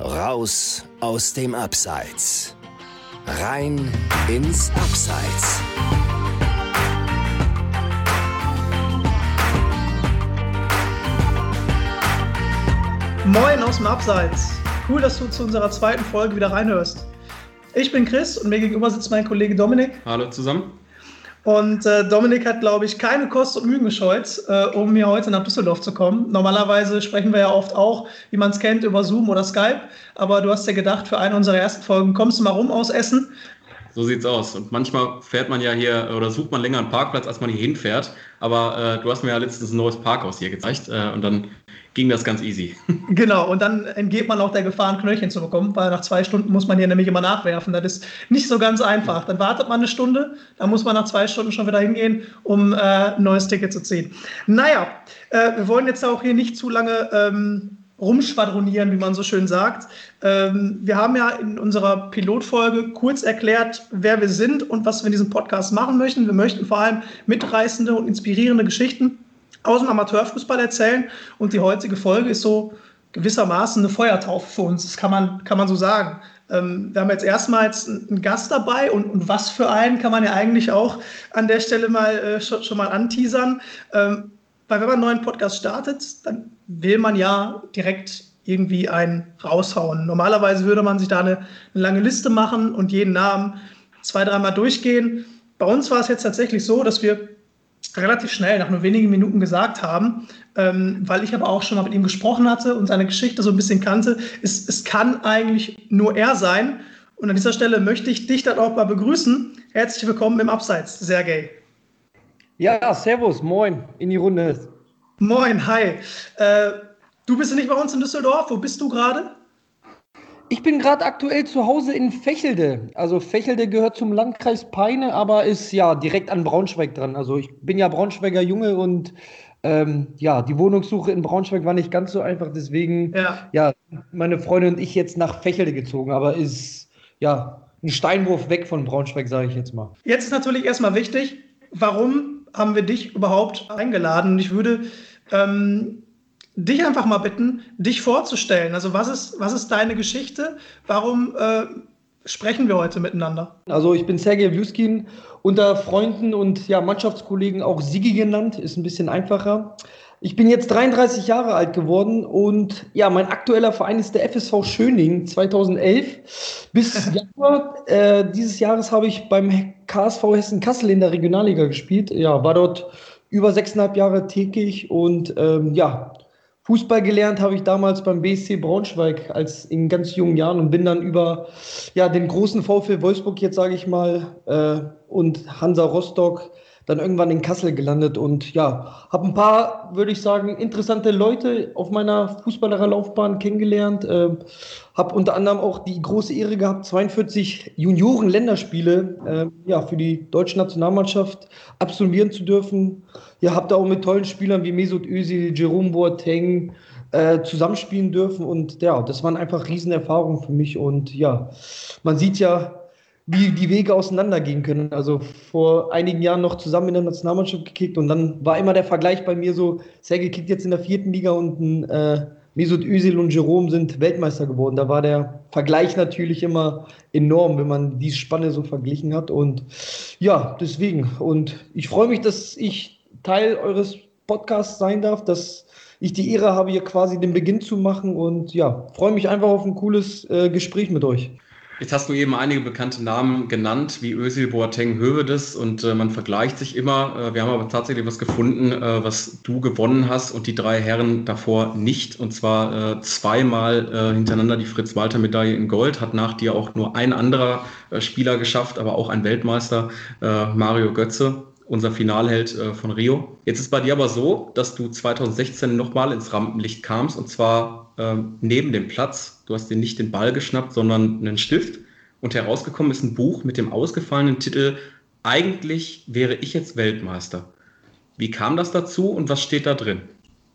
Raus aus dem Abseits. Rein ins Abseits. Moin aus dem Abseits. Cool, dass du zu unserer zweiten Folge wieder reinhörst. Ich bin Chris und mir gegenüber sitzt mein Kollege Dominik. Hallo zusammen. Und äh, Dominik hat, glaube ich, keine Kost und Mühen gescheut, äh, um hier heute nach Düsseldorf zu kommen. Normalerweise sprechen wir ja oft auch, wie man es kennt, über Zoom oder Skype. Aber du hast ja gedacht, für eine unserer ersten Folgen kommst du mal rum aus Essen. So sieht's aus. Und manchmal fährt man ja hier oder sucht man länger einen Parkplatz, als man hier hinfährt. Aber äh, du hast mir ja letztens ein neues Parkhaus hier gezeigt. Äh, und dann ging das ganz easy. Genau, und dann entgeht man auch der Gefahr, ein Knöllchen zu bekommen, weil nach zwei Stunden muss man hier nämlich immer nachwerfen. Das ist nicht so ganz einfach. Dann wartet man eine Stunde, dann muss man nach zwei Stunden schon wieder hingehen, um äh, ein neues Ticket zu ziehen. Naja, äh, wir wollen jetzt auch hier nicht zu lange ähm, rumschwadronieren, wie man so schön sagt. Ähm, wir haben ja in unserer Pilotfolge kurz erklärt, wer wir sind und was wir in diesem Podcast machen möchten. Wir möchten vor allem mitreißende und inspirierende Geschichten aus dem Amateurfußball erzählen. Und die heutige Folge ist so gewissermaßen eine Feuertaufe für uns. Das kann man, kann man so sagen. Ähm, wir haben jetzt erstmals einen Gast dabei und, und, was für einen kann man ja eigentlich auch an der Stelle mal äh, schon, schon, mal anteasern. Ähm, weil wenn man einen neuen Podcast startet, dann will man ja direkt irgendwie einen raushauen. Normalerweise würde man sich da eine, eine lange Liste machen und jeden Namen zwei, dreimal durchgehen. Bei uns war es jetzt tatsächlich so, dass wir relativ schnell, nach nur wenigen Minuten gesagt haben, ähm, weil ich aber auch schon mal mit ihm gesprochen hatte und seine Geschichte so ein bisschen kannte, es, es kann eigentlich nur er sein. Und an dieser Stelle möchte ich dich dann auch mal begrüßen. Herzlich willkommen im Abseits, Sergej. Ja, servus, moin, in die Runde. Moin, hi. Äh, du bist nicht bei uns in Düsseldorf, wo bist du gerade? Ich bin gerade aktuell zu Hause in Fächelde. Also Fächelde gehört zum Landkreis Peine, aber ist ja direkt an Braunschweig dran. Also ich bin ja Braunschweiger Junge und ähm, ja, die Wohnungssuche in Braunschweig war nicht ganz so einfach. Deswegen, ja, ja meine Freundin und ich jetzt nach Fächelde gezogen, aber ist ja ein Steinwurf weg von Braunschweig, sage ich jetzt mal. Jetzt ist natürlich erstmal wichtig, warum haben wir dich überhaupt eingeladen? Und ich würde ähm, dich einfach mal bitten, dich vorzustellen. Also was ist, was ist deine Geschichte? Warum äh, sprechen wir heute miteinander? Also ich bin Sergej Wjuskin, unter Freunden und ja, Mannschaftskollegen auch Sigi genannt, ist ein bisschen einfacher. Ich bin jetzt 33 Jahre alt geworden und ja, mein aktueller Verein ist der FSV Schöning 2011. Bis Januar äh, dieses Jahres habe ich beim KSV Hessen Kassel in der Regionalliga gespielt. Ja, war dort über sechseinhalb Jahre tätig und ähm, ja, Fußball gelernt habe ich damals beim BSC Braunschweig als in ganz jungen Jahren und bin dann über ja, den großen VfL Wolfsburg, jetzt sage ich mal, äh, und Hansa Rostock dann irgendwann in Kassel gelandet und ja, habe ein paar, würde ich sagen, interessante Leute auf meiner Fußballerlaufbahn kennengelernt. Äh, habe unter anderem auch die große Ehre gehabt, 42 Junioren-Länderspiele äh, ja, für die deutsche Nationalmannschaft absolvieren zu dürfen. Ja, habe da auch mit tollen Spielern wie Mesut Özil, Jerome Boateng äh, zusammenspielen dürfen und ja, das waren einfach Riesenerfahrungen für mich und ja, man sieht ja, wie die Wege auseinandergehen können. Also vor einigen Jahren noch zusammen in der Nationalmannschaft gekickt und dann war immer der Vergleich bei mir so, Sergej kickt jetzt in der vierten Liga und ein äh, Mesut Özil und Jerome sind Weltmeister geworden. Da war der Vergleich natürlich immer enorm, wenn man die Spanne so verglichen hat. Und ja, deswegen. Und ich freue mich, dass ich Teil eures Podcasts sein darf, dass ich die Ehre habe, hier quasi den Beginn zu machen. Und ja, freue mich einfach auf ein cooles äh, Gespräch mit euch. Jetzt hast du eben einige bekannte Namen genannt, wie Özil, Boateng, Hövedes und äh, man vergleicht sich immer. Äh, wir haben aber tatsächlich was gefunden, äh, was du gewonnen hast und die drei Herren davor nicht. Und zwar äh, zweimal äh, hintereinander die Fritz-Walter-Medaille in Gold, hat nach dir auch nur ein anderer äh, Spieler geschafft, aber auch ein Weltmeister, Mario Götze unser Finalheld äh, von Rio. Jetzt ist bei dir aber so, dass du 2016 nochmal ins Rampenlicht kamst und zwar äh, neben dem Platz. Du hast dir nicht den Ball geschnappt, sondern einen Stift. Und herausgekommen ist ein Buch mit dem ausgefallenen Titel Eigentlich wäre ich jetzt Weltmeister. Wie kam das dazu und was steht da drin?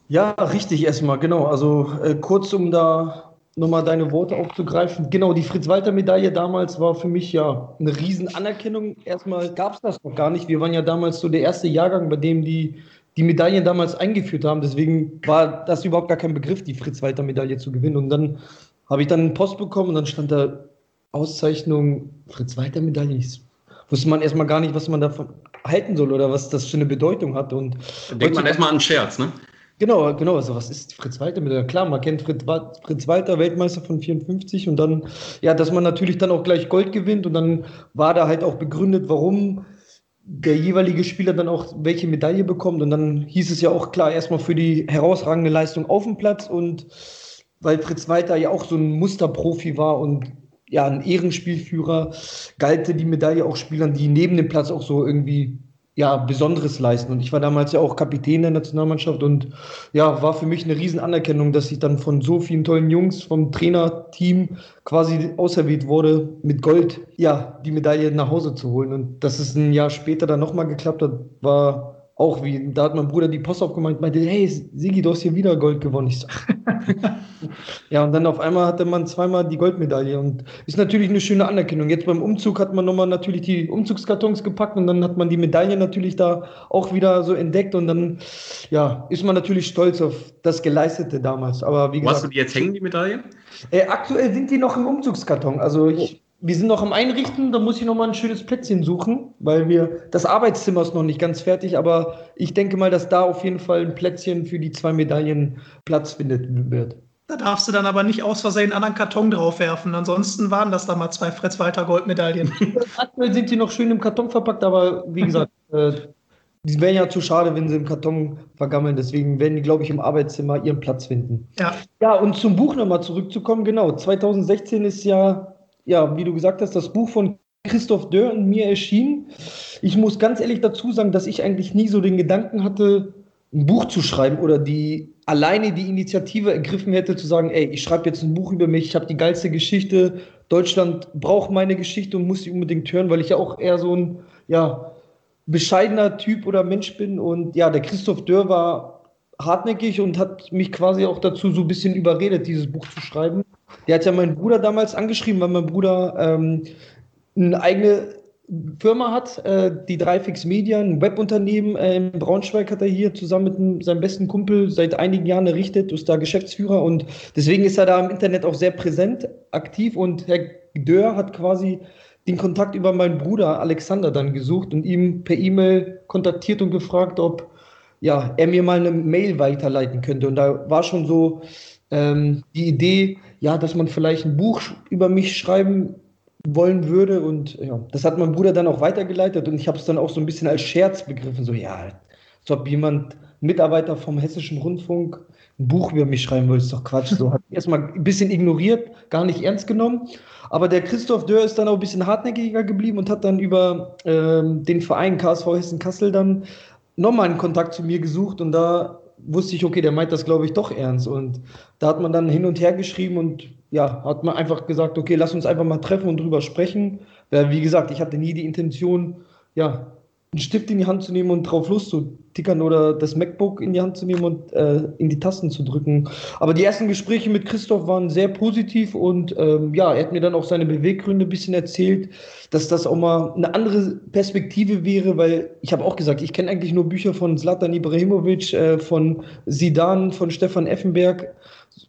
Ja, richtig erstmal, genau. Also äh, kurz um da nochmal deine Worte aufzugreifen. Genau, die Fritz-Walter-Medaille damals war für mich ja eine Riesenanerkennung. Erstmal gab es das noch gar nicht. Wir waren ja damals so der erste Jahrgang, bei dem die die Medaillen damals eingeführt haben. Deswegen war das überhaupt gar kein Begriff, die Fritz-Walter-Medaille zu gewinnen. Und dann habe ich dann Post bekommen und dann stand da Auszeichnung Fritz Walter Medaille. Wusste man erstmal gar nicht, was man davon halten soll oder was das für eine Bedeutung hat. Und denkt man erstmal an Scherz, ne? Genau, genau. Also was ist Fritz Walter Medaille? Klar, man kennt Fritz, Fritz Walter, Weltmeister von 54 und dann, ja, dass man natürlich dann auch gleich Gold gewinnt und dann war da halt auch begründet, warum der jeweilige Spieler dann auch welche Medaille bekommt. Und dann hieß es ja auch klar, erstmal für die herausragende Leistung auf dem Platz und weil Fritz Walter ja auch so ein Musterprofi war und ja, ein Ehrenspielführer, galt die Medaille auch Spielern, die neben dem Platz auch so irgendwie ja, Besonderes leisten. Und ich war damals ja auch Kapitän der Nationalmannschaft und ja, war für mich eine Riesenanerkennung, dass ich dann von so vielen tollen Jungs vom Trainerteam quasi auserwählt wurde, mit Gold, ja, die Medaille nach Hause zu holen. Und dass es ein Jahr später dann nochmal geklappt hat, war auch wie, da hat mein Bruder die Post aufgemacht und meinte, hey, Sigi, du hast hier wieder Gold gewonnen. Ich so, ja, und dann auf einmal hatte man zweimal die Goldmedaille und ist natürlich eine schöne Anerkennung. Jetzt beim Umzug hat man nochmal natürlich die Umzugskartons gepackt und dann hat man die Medaille natürlich da auch wieder so entdeckt und dann, ja, ist man natürlich stolz auf das Geleistete damals. Aber wie gesagt. Wo hast du die jetzt hängen, die Medaille? Äh, aktuell sind die noch im Umzugskarton. Also ich wir sind noch am Einrichten, da muss ich noch mal ein schönes Plätzchen suchen, weil wir das Arbeitszimmer ist noch nicht ganz fertig, aber ich denke mal, dass da auf jeden Fall ein Plätzchen für die zwei Medaillen Platz findet wird. Da darfst du dann aber nicht aus Versehen einen anderen Karton draufwerfen. Ansonsten waren das da mal zwei Fritz Walter Goldmedaillen. Aktuell sind die noch schön im Karton verpackt, aber wie gesagt, äh, die wären ja zu schade, wenn sie im Karton vergammeln. Deswegen werden die, glaube ich, im Arbeitszimmer ihren Platz finden. Ja. Ja, und zum Buch nochmal zurückzukommen. Genau, 2016 ist ja ja, wie du gesagt hast, das Buch von Christoph Dörr und mir erschienen. Ich muss ganz ehrlich dazu sagen, dass ich eigentlich nie so den Gedanken hatte, ein Buch zu schreiben oder die alleine die Initiative ergriffen hätte, zu sagen, ey, ich schreibe jetzt ein Buch über mich, ich habe die geilste Geschichte, Deutschland braucht meine Geschichte und muss sie unbedingt hören, weil ich ja auch eher so ein ja, bescheidener Typ oder Mensch bin. Und ja, der Christoph Dörr war hartnäckig und hat mich quasi auch dazu so ein bisschen überredet, dieses Buch zu schreiben. Der hat ja meinen Bruder damals angeschrieben, weil mein Bruder ähm, eine eigene Firma hat, äh, die Dreifix Media, ein Webunternehmen äh, in Braunschweig hat er hier zusammen mit seinem besten Kumpel seit einigen Jahren errichtet, ist da Geschäftsführer und deswegen ist er da im Internet auch sehr präsent, aktiv und Herr Dörr hat quasi den Kontakt über meinen Bruder Alexander dann gesucht und ihm per E-Mail kontaktiert und gefragt, ob ja, er mir mal eine Mail weiterleiten könnte. Und da war schon so ähm, die Idee, ja, dass man vielleicht ein Buch über mich schreiben wollen würde. Und ja, das hat mein Bruder dann auch weitergeleitet und ich habe es dann auch so ein bisschen als Scherz begriffen. So, ja, als ob jemand, Mitarbeiter vom Hessischen Rundfunk, ein Buch über mich schreiben will, ist doch Quatsch. So hat erstmal ein bisschen ignoriert, gar nicht ernst genommen. Aber der Christoph Dörr ist dann auch ein bisschen hartnäckiger geblieben und hat dann über ähm, den Verein KSV Hessen Kassel dann nochmal einen Kontakt zu mir gesucht und da wusste ich, okay, der meint das, glaube ich, doch ernst. Und da hat man dann hin und her geschrieben und ja, hat man einfach gesagt, okay, lass uns einfach mal treffen und drüber sprechen. Weil, wie gesagt, ich hatte nie die Intention, ja, einen Stift in die Hand zu nehmen und drauf loszutickern oder das MacBook in die Hand zu nehmen und äh, in die Tasten zu drücken. Aber die ersten Gespräche mit Christoph waren sehr positiv und ähm, ja, er hat mir dann auch seine Beweggründe ein bisschen erzählt, dass das auch mal eine andere Perspektive wäre, weil ich habe auch gesagt, ich kenne eigentlich nur Bücher von Zlatan Ibrahimovic, äh, von Sidan, von Stefan Effenberg.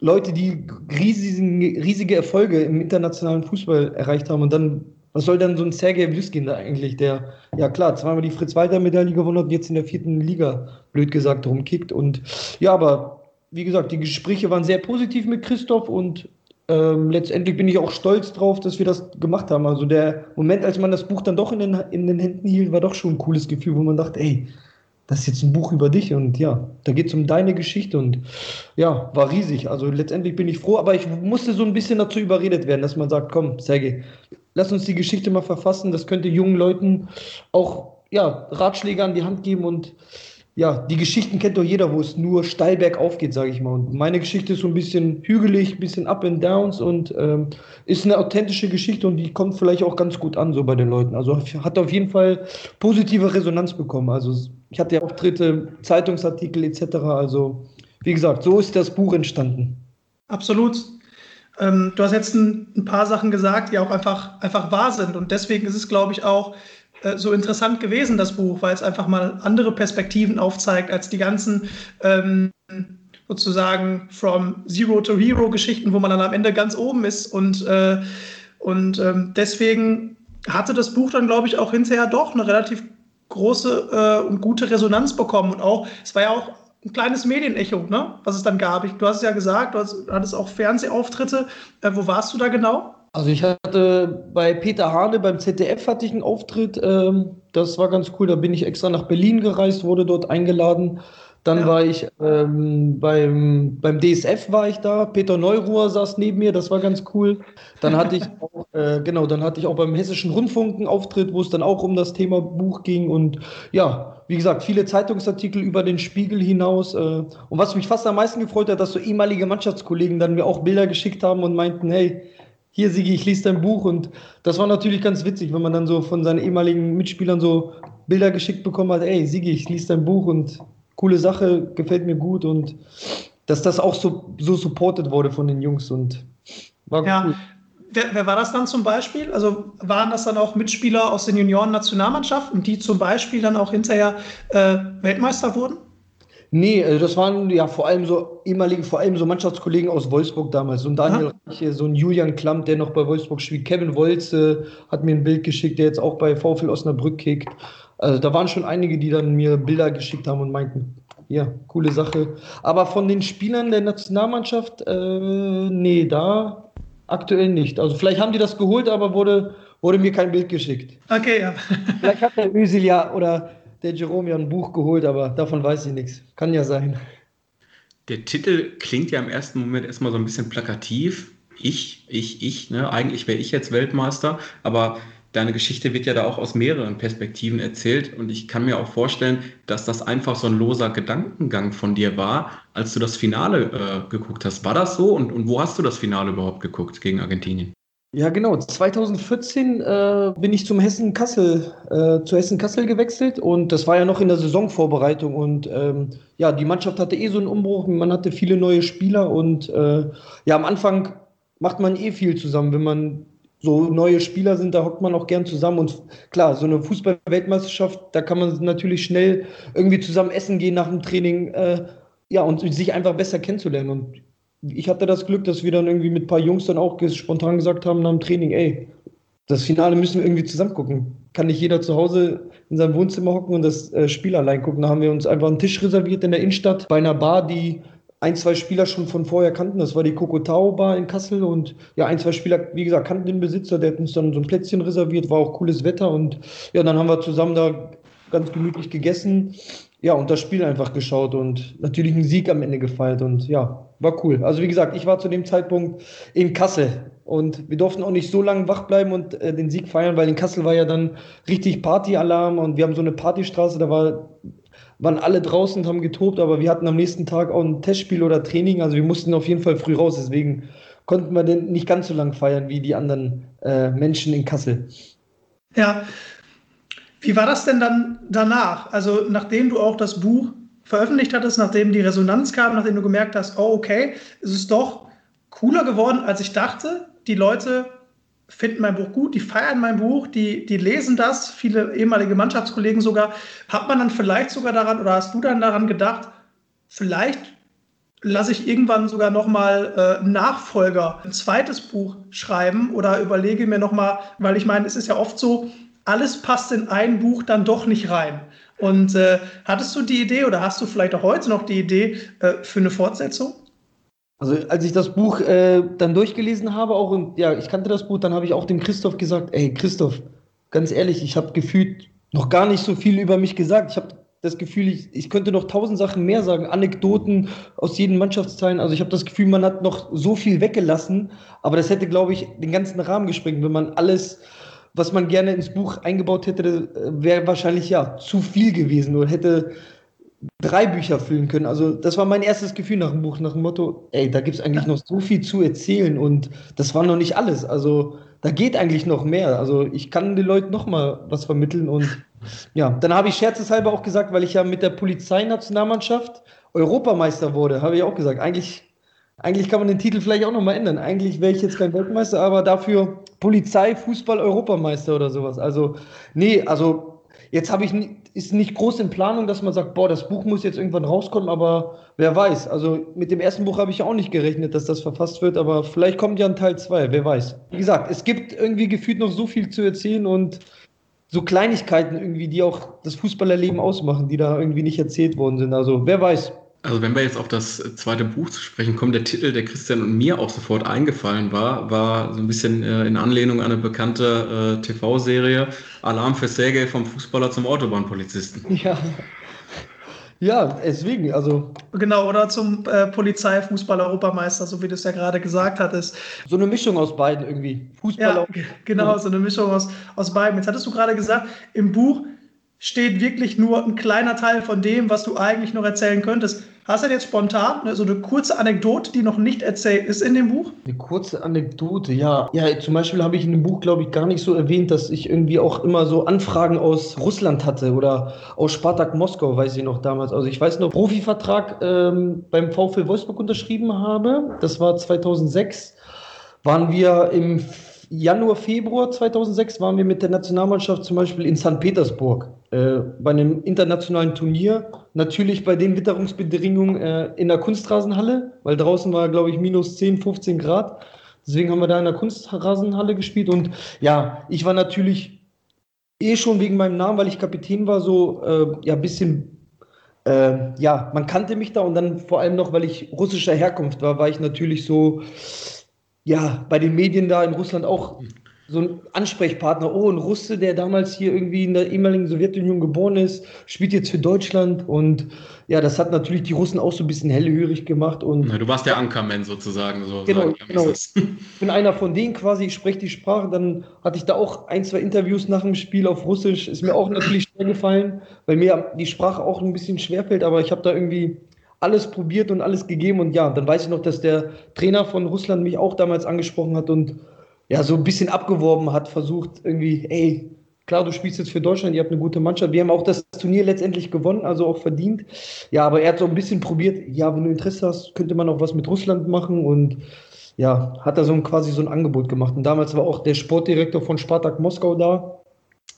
Leute, die riesige, riesige Erfolge im internationalen Fußball erreicht haben und dann was soll denn so ein Sergej Wüskin da eigentlich, der, ja klar, zweimal die Fritz-Walter-Medaille gewonnen hat und jetzt in der vierten Liga, blöd gesagt, rumkickt. Und ja, aber wie gesagt, die Gespräche waren sehr positiv mit Christoph und ähm, letztendlich bin ich auch stolz drauf, dass wir das gemacht haben. Also der Moment, als man das Buch dann doch in den, in den Händen hielt, war doch schon ein cooles Gefühl, wo man dachte, ey, das ist jetzt ein Buch über dich und ja, da geht es um deine Geschichte und ja, war riesig. Also letztendlich bin ich froh, aber ich musste so ein bisschen dazu überredet werden, dass man sagt, komm, Sergej, lass uns die Geschichte mal verfassen. Das könnte jungen Leuten auch ja, Ratschläge an die Hand geben und ja, die Geschichten kennt doch jeder, wo es nur steil bergauf geht, sage ich mal. Und meine Geschichte ist so ein bisschen hügelig, ein bisschen Up and Downs und ähm, ist eine authentische Geschichte und die kommt vielleicht auch ganz gut an so bei den Leuten. Also hat auf jeden Fall positive Resonanz bekommen. Also ich hatte ja Auftritte, Zeitungsartikel etc. Also wie gesagt, so ist das Buch entstanden. Absolut. Ähm, du hast jetzt ein, ein, paar Sachen gesagt, die auch einfach, einfach wahr sind. Und deswegen ist es, glaube ich, auch äh, so interessant gewesen, das Buch, weil es einfach mal andere Perspektiven aufzeigt als die ganzen ähm, sozusagen from Zero to Hero Geschichten, wo man dann am Ende ganz oben ist und, äh, und ähm, deswegen hatte das Buch dann, glaube ich, auch hinterher doch eine relativ große äh, und gute Resonanz bekommen und auch, es war ja auch ein kleines Medienecho, ne, was es dann gab. Ich, du hast es ja gesagt, du hast, hattest auch Fernsehauftritte. Äh, wo warst du da genau? Also ich hatte bei Peter Hane beim ZDF hatte ich einen Auftritt. Ähm, das war ganz cool. Da bin ich extra nach Berlin gereist, wurde dort eingeladen. Dann ja. war ich ähm, beim, beim DSF war ich da. Peter Neuruhr saß neben mir, das war ganz cool. Dann hatte ich auch, äh, genau, dann hatte ich auch beim Hessischen Rundfunk einen Auftritt, wo es dann auch um das Thema Buch ging. Und ja, wie gesagt, viele Zeitungsartikel über den Spiegel hinaus. Äh, und was mich fast am meisten gefreut hat, dass so ehemalige Mannschaftskollegen dann mir auch Bilder geschickt haben und meinten, hey, hier Sigi, ich lese dein Buch und das war natürlich ganz witzig, wenn man dann so von seinen ehemaligen Mitspielern so Bilder geschickt bekommen hat, ey Sigi, ich lese dein Buch und coole Sache, gefällt mir gut und dass das auch so, so supported wurde von den Jungs und war ja. cool. Wer, wer, war das dann zum Beispiel? Also waren das dann auch Mitspieler aus den Junioren-Nationalmannschaften, die zum Beispiel dann auch hinterher äh, Weltmeister wurden? Nee, also das waren ja vor allem so ehemalige, vor allem so Mannschaftskollegen aus Wolfsburg damals. So ein Daniel Reiche, so ein Julian Klamm, der noch bei Wolfsburg spielt. Kevin Wolze hat mir ein Bild geschickt, der jetzt auch bei VfL Osnabrück kickt. Also da waren schon einige, die dann mir Bilder geschickt haben und meinten, ja, coole Sache. Aber von den Spielern der Nationalmannschaft, äh, nee, da aktuell nicht. Also vielleicht haben die das geholt, aber wurde, wurde mir kein Bild geschickt. Okay, ja. vielleicht hat der Özil ja oder der Jerome ja ein Buch geholt, aber davon weiß ich nichts. Kann ja sein. Der Titel klingt ja im ersten Moment erstmal so ein bisschen plakativ. Ich, ich, ich, ne? Eigentlich wäre ich jetzt Weltmeister, aber deine Geschichte wird ja da auch aus mehreren Perspektiven erzählt und ich kann mir auch vorstellen, dass das einfach so ein loser Gedankengang von dir war, als du das Finale äh, geguckt hast. War das so und, und wo hast du das Finale überhaupt geguckt gegen Argentinien? Ja, genau. 2014 äh, bin ich zum Hessen Kassel, äh, zu Hessen Kassel gewechselt und das war ja noch in der Saisonvorbereitung und ähm, ja, die Mannschaft hatte eh so einen Umbruch, man hatte viele neue Spieler und äh, ja, am Anfang macht man eh viel zusammen, wenn man so neue Spieler sind, da hockt man auch gern zusammen und klar, so eine Fußball-Weltmeisterschaft, da kann man natürlich schnell irgendwie zusammen essen gehen nach dem Training, äh, ja, und sich einfach besser kennenzulernen und ich hatte das Glück, dass wir dann irgendwie mit ein paar Jungs dann auch spontan gesagt haben nach dem Training, ey, das Finale müssen wir irgendwie zusammen gucken. Kann nicht jeder zu Hause in seinem Wohnzimmer hocken und das äh, Spiel allein gucken. Da haben wir uns einfach einen Tisch reserviert in der Innenstadt bei einer Bar, die ein, zwei Spieler schon von vorher kannten. Das war die Kokotao Bar in Kassel und ja, ein, zwei Spieler, wie gesagt, kannten den Besitzer, der hat uns dann so ein Plätzchen reserviert, war auch cooles Wetter und ja, dann haben wir zusammen da ganz gemütlich gegessen ja, und das Spiel einfach geschaut und natürlich einen Sieg am Ende gefeiert und ja, war cool. Also wie gesagt, ich war zu dem Zeitpunkt in Kassel und wir durften auch nicht so lange wach bleiben und äh, den Sieg feiern, weil in Kassel war ja dann richtig Partyalarm und wir haben so eine Partystraße, da war, waren alle draußen und haben getobt, aber wir hatten am nächsten Tag auch ein Testspiel oder Training, also wir mussten auf jeden Fall früh raus, deswegen konnten wir denn nicht ganz so lang feiern wie die anderen äh, Menschen in Kassel. Ja, wie war das denn dann danach? Also nachdem du auch das Buch veröffentlicht hattest, nachdem die Resonanz kam, nachdem du gemerkt hast, oh okay, es ist doch cooler geworden, als ich dachte. Die Leute finden mein Buch gut, die feiern mein Buch, die, die lesen das, viele ehemalige Mannschaftskollegen sogar. Hat man dann vielleicht sogar daran oder hast du dann daran gedacht, vielleicht lasse ich irgendwann sogar nochmal äh, Nachfolger, ein zweites Buch schreiben oder überlege mir nochmal, weil ich meine, es ist ja oft so, alles passt in ein Buch dann doch nicht rein. Und äh, hattest du die Idee oder hast du vielleicht auch heute noch die Idee äh, für eine Fortsetzung? Also als ich das Buch äh, dann durchgelesen habe, auch und ja, ich kannte das Buch, dann habe ich auch dem Christoph gesagt, ey Christoph, ganz ehrlich, ich habe gefühlt noch gar nicht so viel über mich gesagt. Ich habe das Gefühl, ich, ich könnte noch tausend Sachen mehr sagen, Anekdoten aus jedem Mannschaftsteilen. Also ich habe das Gefühl, man hat noch so viel weggelassen, aber das hätte, glaube ich, den ganzen Rahmen gesprengt, wenn man alles was man gerne ins Buch eingebaut hätte, wäre wahrscheinlich ja zu viel gewesen oder hätte drei Bücher füllen können. Also das war mein erstes Gefühl nach dem Buch, nach dem Motto, ey, da gibt es eigentlich noch so viel zu erzählen und das war noch nicht alles. Also da geht eigentlich noch mehr. Also ich kann den Leuten noch mal was vermitteln und ja, dann habe ich scherzeshalber auch gesagt, weil ich ja mit der Polizeinationalmannschaft Europameister wurde, habe ich auch gesagt, eigentlich eigentlich kann man den Titel vielleicht auch nochmal ändern. Eigentlich wäre ich jetzt kein Weltmeister, aber dafür Polizei, Fußball, Europameister oder sowas. Also, nee, also Jetzt habe ich ist nicht groß in Planung, dass man sagt, boah, das Buch muss jetzt irgendwann rauskommen, aber wer weiß. Also mit dem ersten Buch habe ich auch nicht gerechnet, dass das verfasst wird, aber vielleicht kommt ja ein Teil 2, wer weiß. Wie gesagt, es gibt irgendwie gefühlt noch so viel zu erzählen und so Kleinigkeiten irgendwie, die auch das Fußballerleben ausmachen, die da irgendwie nicht erzählt worden sind. Also wer weiß. Also wenn wir jetzt auf das zweite Buch zu sprechen kommen, der Titel, der Christian und mir auch sofort eingefallen war, war so ein bisschen äh, in Anlehnung an eine bekannte äh, TV-Serie Alarm für Sergei vom Fußballer zum Autobahnpolizisten. Ja. Ja, deswegen, also. Genau, oder zum äh, Polizei-Fußball-Europameister, so wie du es ja gerade gesagt hattest. So eine Mischung aus beiden irgendwie. Fußballer. Ja, genau, so eine Mischung aus, aus beiden. Jetzt hattest du gerade gesagt, im Buch steht wirklich nur ein kleiner Teil von dem, was du eigentlich noch erzählen könntest. Hast du jetzt spontan so eine kurze Anekdote, die noch nicht erzählt ist in dem Buch? Eine kurze Anekdote, ja. Ja, zum Beispiel habe ich in dem Buch, glaube ich, gar nicht so erwähnt, dass ich irgendwie auch immer so Anfragen aus Russland hatte oder aus Spartak Moskau, weiß ich noch damals. Also ich weiß noch, Profivertrag ähm, beim VfL Wolfsburg unterschrieben habe. Das war 2006. Waren wir im Januar, Februar 2006 waren wir mit der Nationalmannschaft zum Beispiel in St. Petersburg äh, bei einem internationalen Turnier. Natürlich bei den Witterungsbedingungen äh, in der Kunstrasenhalle, weil draußen war, glaube ich, minus 10, 15 Grad. Deswegen haben wir da in der Kunstrasenhalle gespielt. Und ja, ich war natürlich eh schon wegen meinem Namen, weil ich Kapitän war, so äh, ja, ein bisschen äh, ja, man kannte mich da und dann vor allem noch, weil ich russischer Herkunft war, war ich natürlich so, ja, bei den Medien da in Russland auch so ein Ansprechpartner. Oh, ein Russe, der damals hier irgendwie in der ehemaligen Sowjetunion geboren ist, spielt jetzt für Deutschland. Und ja, das hat natürlich die Russen auch so ein bisschen hellhörig gemacht. Und Na, du warst der Ankerman sozusagen. So genau, genau. Ich bin einer von denen quasi, ich spreche die Sprache. Dann hatte ich da auch ein, zwei Interviews nach dem Spiel auf Russisch. Ist mir auch natürlich schwer gefallen, weil mir die Sprache auch ein bisschen schwerfällt. Aber ich habe da irgendwie alles probiert und alles gegeben. Und ja, dann weiß ich noch, dass der Trainer von Russland mich auch damals angesprochen hat und ja, so ein bisschen abgeworben hat, versucht irgendwie, ey, klar, du spielst jetzt für Deutschland, ihr habt eine gute Mannschaft. Wir haben auch das Turnier letztendlich gewonnen, also auch verdient. Ja, aber er hat so ein bisschen probiert, ja, wenn du Interesse hast, könnte man auch was mit Russland machen und ja, hat da so ein, quasi so ein Angebot gemacht. Und damals war auch der Sportdirektor von Spartak Moskau da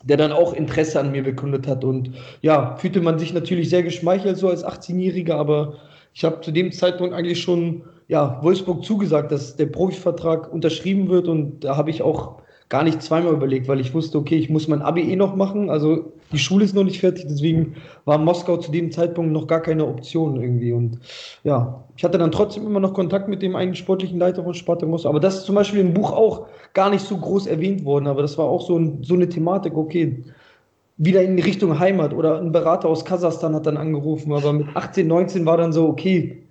der dann auch Interesse an mir bekundet hat. Und ja, fühlte man sich natürlich sehr geschmeichelt so als 18-Jähriger, aber ich habe zu dem Zeitpunkt eigentlich schon ja, Wolfsburg zugesagt, dass der Profivertrag unterschrieben wird. Und da habe ich auch gar nicht zweimal überlegt, weil ich wusste, okay, ich muss mein Abi eh noch machen, also die Schule ist noch nicht fertig, deswegen war Moskau zu dem Zeitpunkt noch gar keine Option irgendwie. Und ja, ich hatte dann trotzdem immer noch Kontakt mit dem einen sportlichen Leiter von Spartak Moskau, aber das ist zum Beispiel im Buch auch gar nicht so groß erwähnt worden, aber das war auch so, ein, so eine Thematik, okay, wieder in Richtung Heimat. Oder ein Berater aus Kasachstan hat dann angerufen, aber mit 18, 19 war dann so, okay,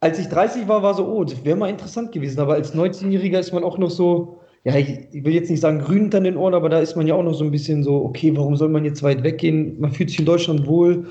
als ich 30 war, war so, oh, das wäre mal interessant gewesen, aber als 19-Jähriger ist man auch noch so, ja, ich, will jetzt nicht sagen grün hinter den Ohren, aber da ist man ja auch noch so ein bisschen so, okay, warum soll man jetzt weit weggehen? Man fühlt sich in Deutschland wohl,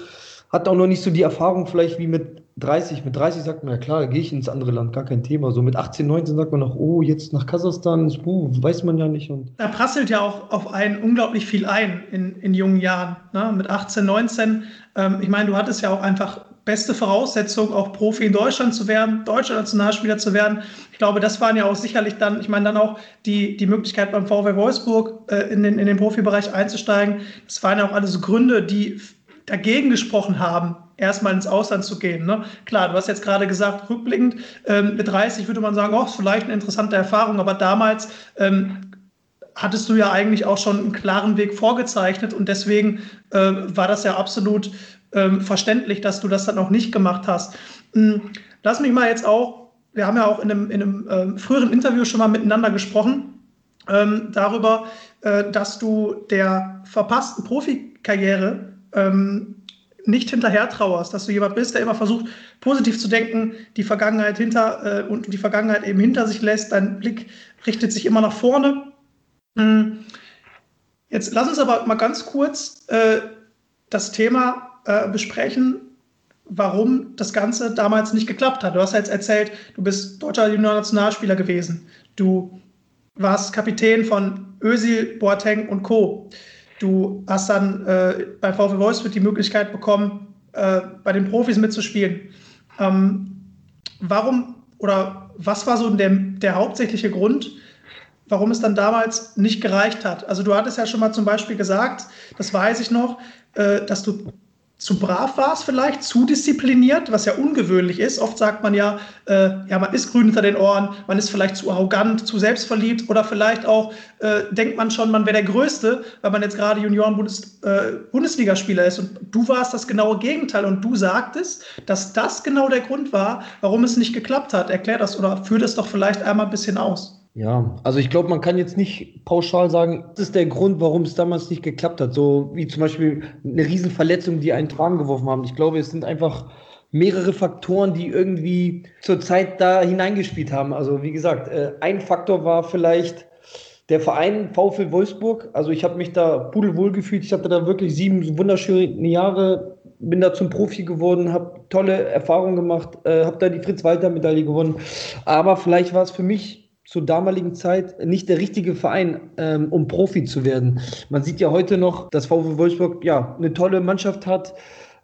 hat auch noch nicht so die Erfahrung vielleicht wie mit 30. Mit 30 sagt man, ja klar, gehe ich ins andere Land, gar kein Thema. So mit 18, 19 sagt man noch, oh, jetzt nach Kasachstan, das uh, weiß man ja nicht. Und da prasselt ja auch auf einen unglaublich viel ein in, in jungen Jahren. Ne? Mit 18, 19. Ähm, ich meine, du hattest ja auch einfach beste Voraussetzung, auch Profi in Deutschland zu werden, deutscher Nationalspieler zu werden. Ich glaube, das waren ja auch sicherlich dann, ich meine, dann auch die, die Möglichkeit beim VW Wolfsburg äh, in, den, in den Profibereich einzusteigen. Das waren ja auch alles Gründe, die dagegen gesprochen haben, erstmal ins Ausland zu gehen. Ne? Klar, du hast jetzt gerade gesagt, rückblickend, ähm, mit 30 würde man sagen, oh, vielleicht eine interessante Erfahrung, aber damals ähm, hattest du ja eigentlich auch schon einen klaren Weg vorgezeichnet und deswegen äh, war das ja absolut ähm, verständlich, dass du das dann auch nicht gemacht hast. Hm, lass mich mal jetzt auch, wir haben ja auch in einem, in einem ähm, früheren Interview schon mal miteinander gesprochen, ähm, darüber, äh, dass du der verpassten Profikarriere ähm, nicht hinterher trauerst, dass du jemand bist, der immer versucht, positiv zu denken, die Vergangenheit hinter äh, und die Vergangenheit eben hinter sich lässt. Dein Blick richtet sich immer nach vorne. Hm, jetzt lass uns aber mal ganz kurz äh, das Thema äh, besprechen, warum das Ganze damals nicht geklappt hat. Du hast jetzt erzählt, du bist deutscher Junior-Nationalspieler gewesen. Du warst Kapitän von Özil, Boateng und Co. Du hast dann äh, bei VfL Wolfsburg die Möglichkeit bekommen, äh, bei den Profis mitzuspielen. Ähm, warum oder was war so der, der hauptsächliche Grund, warum es dann damals nicht gereicht hat. Also du hattest ja schon mal zum Beispiel gesagt, das weiß ich noch, äh, dass du zu brav warst vielleicht, zu diszipliniert, was ja ungewöhnlich ist. Oft sagt man ja, äh, ja, man ist grün hinter den Ohren, man ist vielleicht zu arrogant, zu selbstverliebt oder vielleicht auch äh, denkt man schon, man wäre der Größte, weil man jetzt gerade Junioren-Bundesligaspieler äh, ist. Und du warst das genaue Gegenteil und du sagtest, dass das genau der Grund war, warum es nicht geklappt hat. Erklär das oder führ das doch vielleicht einmal ein bisschen aus. Ja, also ich glaube, man kann jetzt nicht pauschal sagen, das ist der Grund, warum es damals nicht geklappt hat. So wie zum Beispiel eine Riesenverletzung, die einen Tragen geworfen haben. Ich glaube, es sind einfach mehrere Faktoren, die irgendwie zur Zeit da hineingespielt haben. Also wie gesagt, äh, ein Faktor war vielleicht der Verein VfL Wolfsburg. Also ich habe mich da pudelwohl gefühlt. Ich hatte da wirklich sieben wunderschöne Jahre, bin da zum Profi geworden, habe tolle Erfahrungen gemacht, äh, habe da die Fritz-Walter-Medaille gewonnen. Aber vielleicht war es für mich zur damaligen Zeit nicht der richtige Verein, ähm, um Profi zu werden. Man sieht ja heute noch, dass VfW Wolfsburg ja eine tolle Mannschaft hat.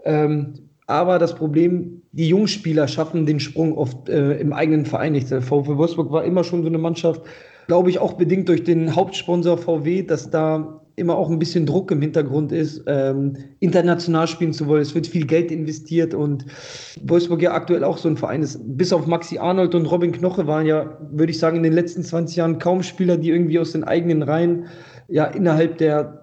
Ähm, aber das Problem, die jungen Spieler schaffen den Sprung oft äh, im eigenen Verein nicht. VfW Wolfsburg war immer schon so eine Mannschaft, glaube ich, auch bedingt durch den Hauptsponsor VW, dass da immer auch ein bisschen Druck im Hintergrund ist, ähm, international spielen zu wollen. Es wird viel Geld investiert und Wolfsburg ja aktuell auch so ein Verein ist. Bis auf Maxi Arnold und Robin Knoche waren ja, würde ich sagen, in den letzten 20 Jahren kaum Spieler, die irgendwie aus den eigenen Reihen ja innerhalb der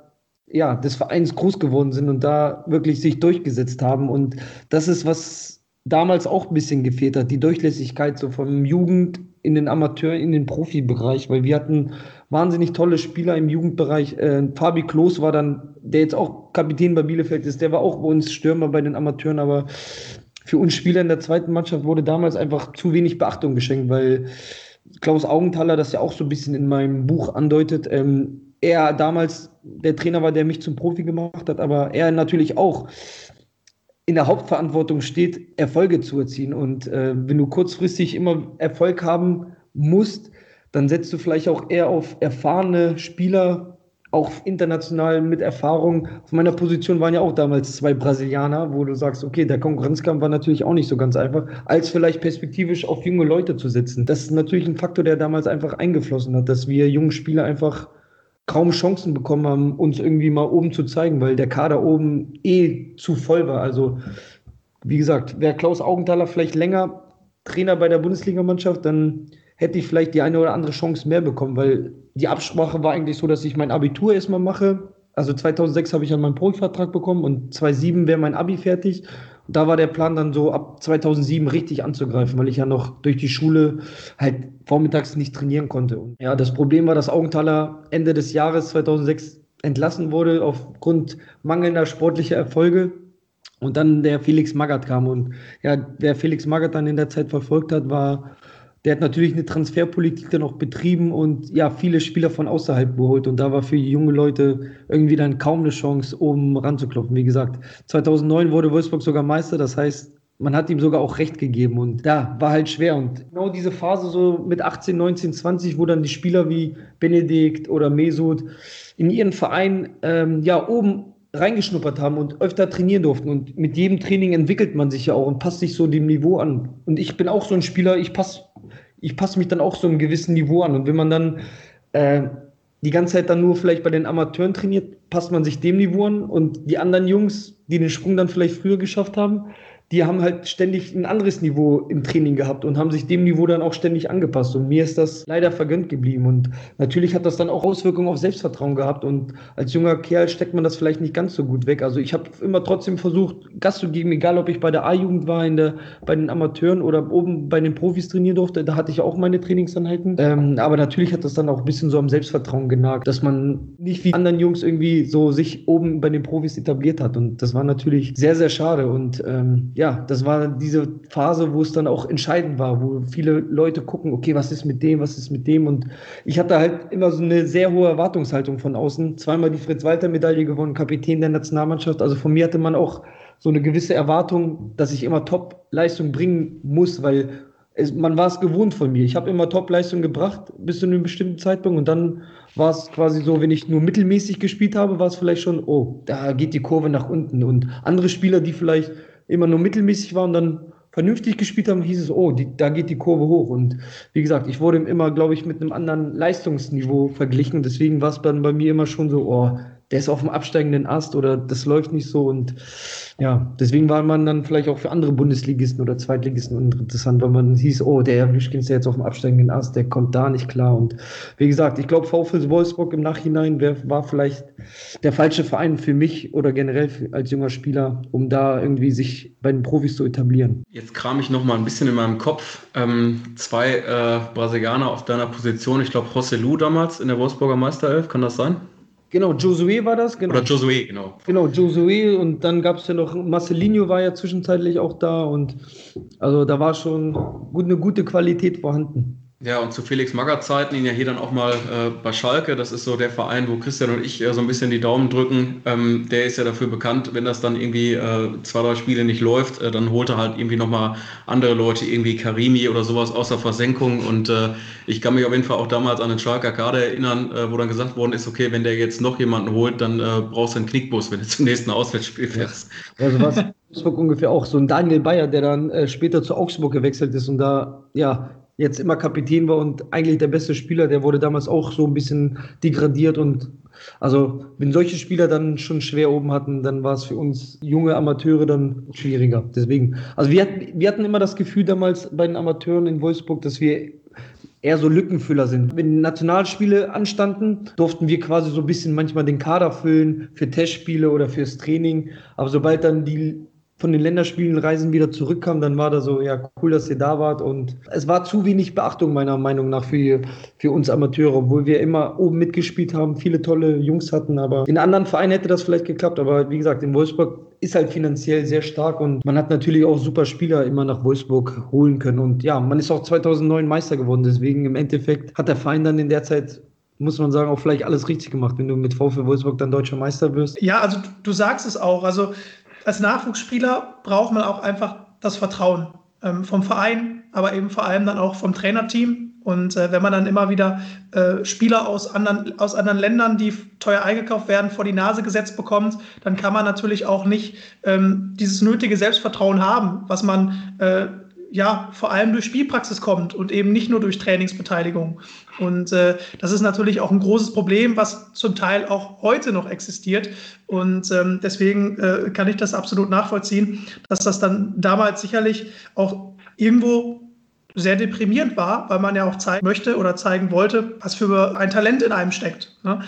ja, des Vereins groß geworden sind und da wirklich sich durchgesetzt haben. Und das ist, was damals auch ein bisschen gefehlt hat, die Durchlässigkeit so vom Jugend in den Amateur, in den Profibereich, weil wir hatten wahnsinnig tolle Spieler im Jugendbereich. Äh, Fabi Klos war dann, der jetzt auch Kapitän bei Bielefeld ist, der war auch bei uns Stürmer bei den Amateuren, aber für uns Spieler in der zweiten Mannschaft wurde damals einfach zu wenig Beachtung geschenkt, weil Klaus Augenthaler das ja auch so ein bisschen in meinem Buch andeutet. Ähm, er damals der Trainer war, der mich zum Profi gemacht hat, aber er natürlich auch in der Hauptverantwortung steht, Erfolge zu erzielen. Und äh, wenn du kurzfristig immer Erfolg haben musst, dann setzt du vielleicht auch eher auf erfahrene Spieler, auch international mit Erfahrung. Auf meiner Position waren ja auch damals zwei Brasilianer, wo du sagst, okay, der Konkurrenzkampf war natürlich auch nicht so ganz einfach, als vielleicht perspektivisch auf junge Leute zu setzen. Das ist natürlich ein Faktor, der damals einfach eingeflossen hat, dass wir jungen Spieler einfach kaum Chancen bekommen haben, uns irgendwie mal oben zu zeigen, weil der Kader oben eh zu voll war. Also, wie gesagt, wäre Klaus Augenthaler vielleicht länger Trainer bei der Bundesligamannschaft, dann hätte ich vielleicht die eine oder andere Chance mehr bekommen, weil die Absprache war eigentlich so, dass ich mein Abitur erstmal mache. Also 2006 habe ich dann meinen Profivertrag bekommen und 2007 wäre mein Abi fertig. Da war der Plan dann so ab 2007 richtig anzugreifen, weil ich ja noch durch die Schule halt vormittags nicht trainieren konnte. Und ja, das Problem war, dass Augenthaler Ende des Jahres 2006 entlassen wurde aufgrund mangelnder sportlicher Erfolge. Und dann der Felix Magath kam. Und ja, wer Felix Magath dann in der Zeit verfolgt hat, war der hat natürlich eine Transferpolitik dann auch betrieben und ja, viele Spieler von außerhalb geholt. Und da war für junge Leute irgendwie dann kaum eine Chance, oben ranzuklopfen. Wie gesagt, 2009 wurde Wolfsburg sogar Meister. Das heißt, man hat ihm sogar auch recht gegeben und ja, war halt schwer. Und genau diese Phase so mit 18, 19, 20, wo dann die Spieler wie Benedikt oder Mesut in ihren Verein ähm, ja oben reingeschnuppert haben und öfter trainieren durften. Und mit jedem Training entwickelt man sich ja auch und passt sich so dem Niveau an. Und ich bin auch so ein Spieler, ich passe ich passe mich dann auch so einem gewissen Niveau an. Und wenn man dann äh, die ganze Zeit dann nur vielleicht bei den Amateuren trainiert, passt man sich dem Niveau an. Und die anderen Jungs, die den Sprung dann vielleicht früher geschafft haben, die haben halt ständig ein anderes Niveau im Training gehabt und haben sich dem Niveau dann auch ständig angepasst. Und mir ist das leider vergönnt geblieben. Und natürlich hat das dann auch Auswirkungen auf Selbstvertrauen gehabt. Und als junger Kerl steckt man das vielleicht nicht ganz so gut weg. Also ich habe immer trotzdem versucht, Gas zu geben, egal ob ich bei der A-Jugend war, in der, bei den Amateuren oder oben bei den Profis trainieren durfte. Da hatte ich auch meine Trainingsanheiten. Ähm, aber natürlich hat das dann auch ein bisschen so am Selbstvertrauen genagt, dass man nicht wie anderen Jungs irgendwie so sich oben bei den Profis etabliert hat. Und das war natürlich sehr, sehr schade. Und ähm, ja, ja, das war diese Phase, wo es dann auch entscheidend war, wo viele Leute gucken, okay, was ist mit dem, was ist mit dem? Und ich hatte halt immer so eine sehr hohe Erwartungshaltung von außen. Zweimal die Fritz-Walter-Medaille gewonnen, Kapitän der Nationalmannschaft. Also von mir hatte man auch so eine gewisse Erwartung, dass ich immer Top-Leistung bringen muss, weil es, man war es gewohnt von mir. Ich habe immer Top-Leistung gebracht bis zu einem bestimmten Zeitpunkt und dann war es quasi so, wenn ich nur mittelmäßig gespielt habe, war es vielleicht schon, oh, da geht die Kurve nach unten. Und andere Spieler, die vielleicht immer nur mittelmäßig war und dann vernünftig gespielt haben, hieß es, oh, die, da geht die Kurve hoch. Und wie gesagt, ich wurde immer, glaube ich, mit einem anderen Leistungsniveau verglichen. Deswegen war es dann bei mir immer schon so, oh, der ist auf dem absteigenden Ast oder das läuft nicht so. Und ja, deswegen war man dann vielleicht auch für andere Bundesligisten oder Zweitligisten interessant, weil man hieß, oh, der Wischkin ist ja jetzt auf dem absteigenden Ast, der kommt da nicht klar. Und wie gesagt, ich glaube, VfL Wolfsburg im Nachhinein wär, war vielleicht der falsche Verein für mich oder generell für, als junger Spieler, um da irgendwie sich bei den Profis zu etablieren. Jetzt kram ich noch mal ein bisschen in meinem Kopf. Ähm, zwei äh, Brasilianer auf deiner Position, ich glaube José Lu damals in der Wolfsburger Meisterelf, kann das sein? Genau, Josué war das. Genau. Oder Josué, genau. Genau, Josué und dann gab es ja noch, Marcelinho war ja zwischenzeitlich auch da und also da war schon gut, eine gute Qualität vorhanden. Ja, und zu Felix Magath Zeiten ihn ja hier dann auch mal äh, bei Schalke. Das ist so der Verein, wo Christian und ich äh, so ein bisschen die Daumen drücken. Ähm, der ist ja dafür bekannt, wenn das dann irgendwie äh, zwei, drei Spiele nicht läuft, äh, dann holt er halt irgendwie nochmal andere Leute, irgendwie Karimi oder sowas außer Versenkung. Und äh, ich kann mich auf jeden Fall auch damals an den Schalker Kader erinnern, äh, wo dann gesagt worden ist, okay, wenn der jetzt noch jemanden holt, dann brauchst du einen Knickbus, wenn du zum nächsten Auswärtsspiel fährst. Ja, so was Augsburg ungefähr auch. So ein Daniel Bayer, der dann später zu Augsburg gewechselt ist und da, ja, jetzt immer Kapitän war und eigentlich der beste Spieler, der wurde damals auch so ein bisschen degradiert und also wenn solche Spieler dann schon schwer oben hatten, dann war es für uns junge Amateure dann schwieriger. Deswegen, also wir hatten, wir hatten immer das Gefühl damals bei den Amateuren in Wolfsburg, dass wir eher so Lückenfüller sind. Wenn Nationalspiele anstanden, durften wir quasi so ein bisschen manchmal den Kader füllen für Testspiele oder fürs Training. Aber sobald dann die von den Länderspielen Reisen wieder zurückkam, dann war da so, ja, cool, dass ihr da wart. Und es war zu wenig Beachtung meiner Meinung nach für, für uns Amateure, obwohl wir immer oben mitgespielt haben, viele tolle Jungs hatten. Aber in anderen Vereinen hätte das vielleicht geklappt. Aber wie gesagt, in Wolfsburg ist halt finanziell sehr stark und man hat natürlich auch super Spieler immer nach Wolfsburg holen können. Und ja, man ist auch 2009 Meister geworden. Deswegen im Endeffekt hat der Verein dann in der Zeit muss man sagen, auch vielleicht alles richtig gemacht, wenn du mit VfL Wolfsburg dann deutscher Meister wirst. Ja, also du sagst es auch. Also als Nachwuchsspieler braucht man auch einfach das Vertrauen ähm, vom Verein, aber eben vor allem dann auch vom Trainerteam. Und äh, wenn man dann immer wieder äh, Spieler aus anderen, aus anderen Ländern, die teuer eingekauft werden, vor die Nase gesetzt bekommt, dann kann man natürlich auch nicht ähm, dieses nötige Selbstvertrauen haben, was man äh, ja vor allem durch Spielpraxis kommt und eben nicht nur durch Trainingsbeteiligung. Und äh, das ist natürlich auch ein großes Problem, was zum Teil auch heute noch existiert. Und ähm, deswegen äh, kann ich das absolut nachvollziehen, dass das dann damals sicherlich auch irgendwo sehr deprimierend war, weil man ja auch zeigen möchte oder zeigen wollte, was für ein Talent in einem steckt. Ne?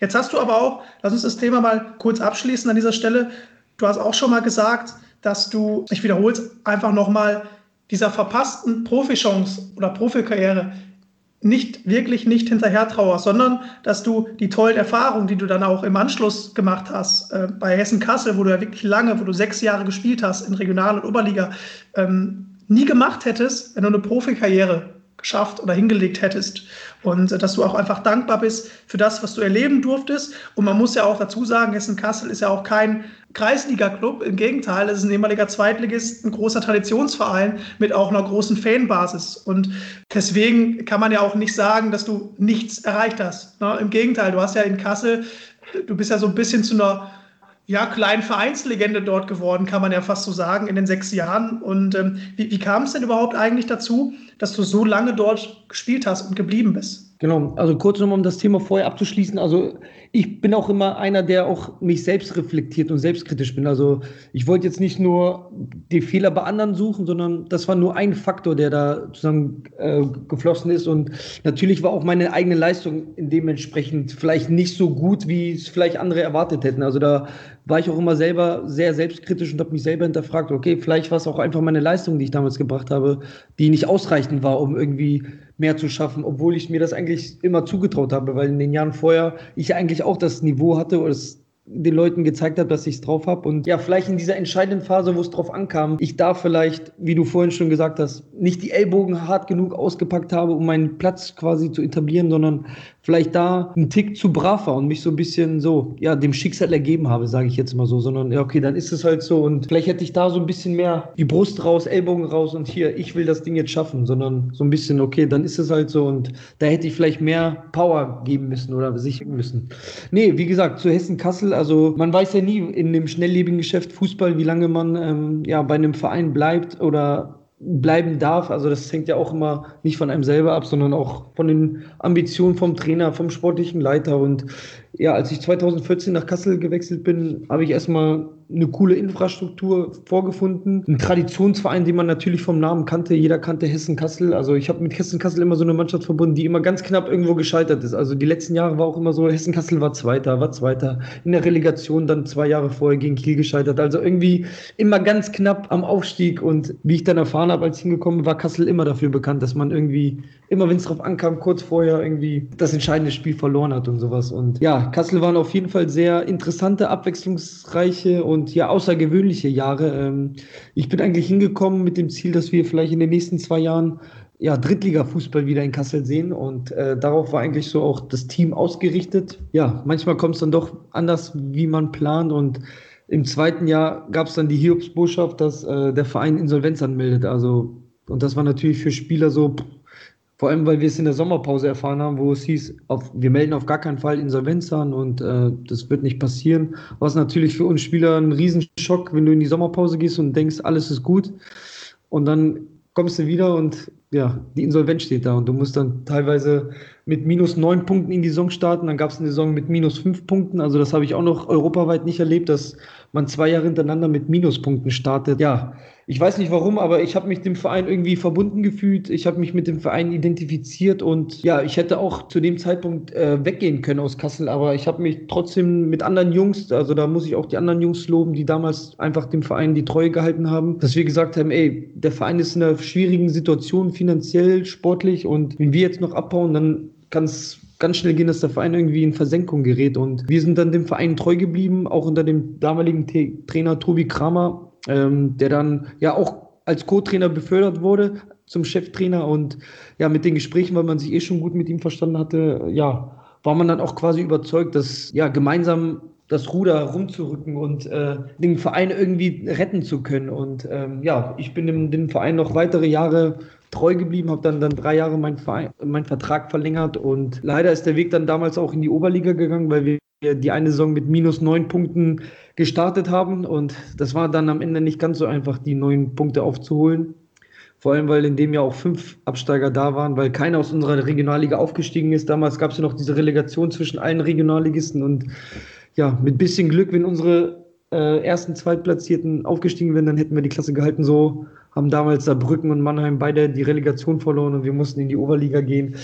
Jetzt hast du aber auch, lass uns das Thema mal kurz abschließen an dieser Stelle. Du hast auch schon mal gesagt, dass du, ich wiederhole es einfach nochmal, dieser verpassten Profichance oder Profikarriere nicht wirklich nicht hinterher trauerst, sondern dass du die tollen Erfahrungen, die du dann auch im Anschluss gemacht hast, äh, bei Hessen Kassel, wo du ja wirklich lange, wo du sechs Jahre gespielt hast in Regional- und Oberliga, ähm, nie gemacht hättest, wenn du eine Profikarriere geschafft oder hingelegt hättest. Und äh, dass du auch einfach dankbar bist für das, was du erleben durftest. Und man muss ja auch dazu sagen, Hessen Kassel ist ja auch kein Kreisliga-Club. Im Gegenteil, es ist ein ehemaliger Zweitligist, ein großer Traditionsverein mit auch einer großen Fanbasis. Und deswegen kann man ja auch nicht sagen, dass du nichts erreicht hast. Im Gegenteil, du hast ja in Kassel, du bist ja so ein bisschen zu einer ja, kleinen Vereinslegende dort geworden, kann man ja fast so sagen, in den sechs Jahren. Und ähm, wie, wie kam es denn überhaupt eigentlich dazu, dass du so lange dort gespielt hast und geblieben bist? Genau, also kurz nochmal, um das Thema vorher abzuschließen. Also ich bin auch immer einer, der auch mich selbst reflektiert und selbstkritisch bin. Also ich wollte jetzt nicht nur die Fehler bei anderen suchen, sondern das war nur ein Faktor, der da zusammen äh, geflossen ist. Und natürlich war auch meine eigene Leistung dementsprechend vielleicht nicht so gut, wie es vielleicht andere erwartet hätten. Also da war ich auch immer selber sehr selbstkritisch und habe mich selber hinterfragt, okay, vielleicht war es auch einfach meine Leistung, die ich damals gebracht habe, die nicht ausreichend war, um irgendwie mehr zu schaffen, obwohl ich mir das eigentlich immer zugetraut habe, weil in den Jahren vorher ich eigentlich auch das Niveau hatte oder es den Leuten gezeigt habe, dass ich es drauf habe. Und ja, vielleicht in dieser entscheidenden Phase, wo es drauf ankam, ich da vielleicht, wie du vorhin schon gesagt hast, nicht die Ellbogen hart genug ausgepackt habe, um meinen Platz quasi zu etablieren, sondern vielleicht da ein Tick zu brav war und mich so ein bisschen so, ja, dem Schicksal ergeben habe, sage ich jetzt mal so, sondern ja, okay, dann ist es halt so und vielleicht hätte ich da so ein bisschen mehr die Brust raus, Ellbogen raus und hier, ich will das Ding jetzt schaffen, sondern so ein bisschen, okay, dann ist es halt so und da hätte ich vielleicht mehr Power geben müssen oder sichern müssen. Nee, wie gesagt, zu Hessen-Kassel, also man weiß ja nie in dem schnelllebigen Geschäft Fußball, wie lange man ähm, ja bei einem Verein bleibt oder bleiben darf. Also das hängt ja auch immer nicht von einem selber ab, sondern auch von den Ambitionen vom Trainer, vom sportlichen Leiter. Und ja, als ich 2014 nach Kassel gewechselt bin, habe ich erstmal eine coole Infrastruktur vorgefunden. Ein Traditionsverein, den man natürlich vom Namen kannte. Jeder kannte Hessen-Kassel. Also ich habe mit Hessen-Kassel immer so eine Mannschaft verbunden, die immer ganz knapp irgendwo gescheitert ist. Also die letzten Jahre war auch immer so, Hessen-Kassel war Zweiter, war Zweiter. In der Relegation dann zwei Jahre vorher gegen Kiel gescheitert. Also irgendwie immer ganz knapp am Aufstieg. Und wie ich dann erfahren habe, als ich hingekommen war Kassel immer dafür bekannt, dass man irgendwie, immer wenn es drauf ankam, kurz vorher irgendwie das entscheidende Spiel verloren hat und sowas. Und ja, Kassel waren auf jeden Fall sehr interessante, abwechslungsreiche und ja außergewöhnliche Jahre. Ähm, ich bin eigentlich hingekommen mit dem Ziel, dass wir vielleicht in den nächsten zwei Jahren ja, Drittliga-Fußball wieder in Kassel sehen und äh, darauf war eigentlich so auch das Team ausgerichtet. Ja, manchmal kommt es dann doch anders, wie man plant und im zweiten Jahr gab es dann die Hiobsbotschaft, dass äh, der Verein Insolvenz anmeldet. Also, und das war natürlich für Spieler so, vor allem, weil wir es in der Sommerpause erfahren haben, wo es hieß, auf, wir melden auf gar keinen Fall Insolvenz an und äh, das wird nicht passieren. Was natürlich für uns Spieler ein Riesenschock, wenn du in die Sommerpause gehst und denkst, alles ist gut. Und dann kommst du wieder und ja, die Insolvenz steht da und du musst dann teilweise mit minus neun Punkten in die Saison starten. Dann gab es eine Saison mit minus fünf Punkten. Also das habe ich auch noch europaweit nicht erlebt, dass man zwei Jahre hintereinander mit Minuspunkten startet. Ja, ich weiß nicht warum, aber ich habe mich dem Verein irgendwie verbunden gefühlt. Ich habe mich mit dem Verein identifiziert und ja, ich hätte auch zu dem Zeitpunkt äh, weggehen können aus Kassel, aber ich habe mich trotzdem mit anderen Jungs, also da muss ich auch die anderen Jungs loben, die damals einfach dem Verein die Treue gehalten haben, dass wir gesagt haben, ey, der Verein ist in einer schwierigen Situation, finanziell, sportlich und wenn wir jetzt noch abbauen, dann kann es ganz schnell gehen, dass der Verein irgendwie in Versenkung gerät. Und wir sind dann dem Verein treu geblieben, auch unter dem damaligen Trainer Tobi Kramer, ähm, der dann ja auch als Co-Trainer befördert wurde zum Cheftrainer. Und ja, mit den Gesprächen, weil man sich eh schon gut mit ihm verstanden hatte, ja, war man dann auch quasi überzeugt, dass ja gemeinsam das Ruder rumzurücken und äh, den Verein irgendwie retten zu können. Und ähm, ja, ich bin dem, dem Verein noch weitere Jahre treu geblieben, habe dann, dann drei Jahre meinen mein Vertrag verlängert und leider ist der Weg dann damals auch in die Oberliga gegangen, weil wir die eine Saison mit minus neun Punkten gestartet haben und das war dann am Ende nicht ganz so einfach, die neun Punkte aufzuholen. Vor allem, weil in dem Jahr auch fünf Absteiger da waren, weil keiner aus unserer Regionalliga aufgestiegen ist. Damals gab es ja noch diese Relegation zwischen allen Regionalligisten und ja, mit bisschen Glück, wenn unsere äh, ersten Zweitplatzierten aufgestiegen wären, dann hätten wir die Klasse gehalten. So haben damals Saarbrücken und Mannheim beide die Relegation verloren und wir mussten in die Oberliga gehen.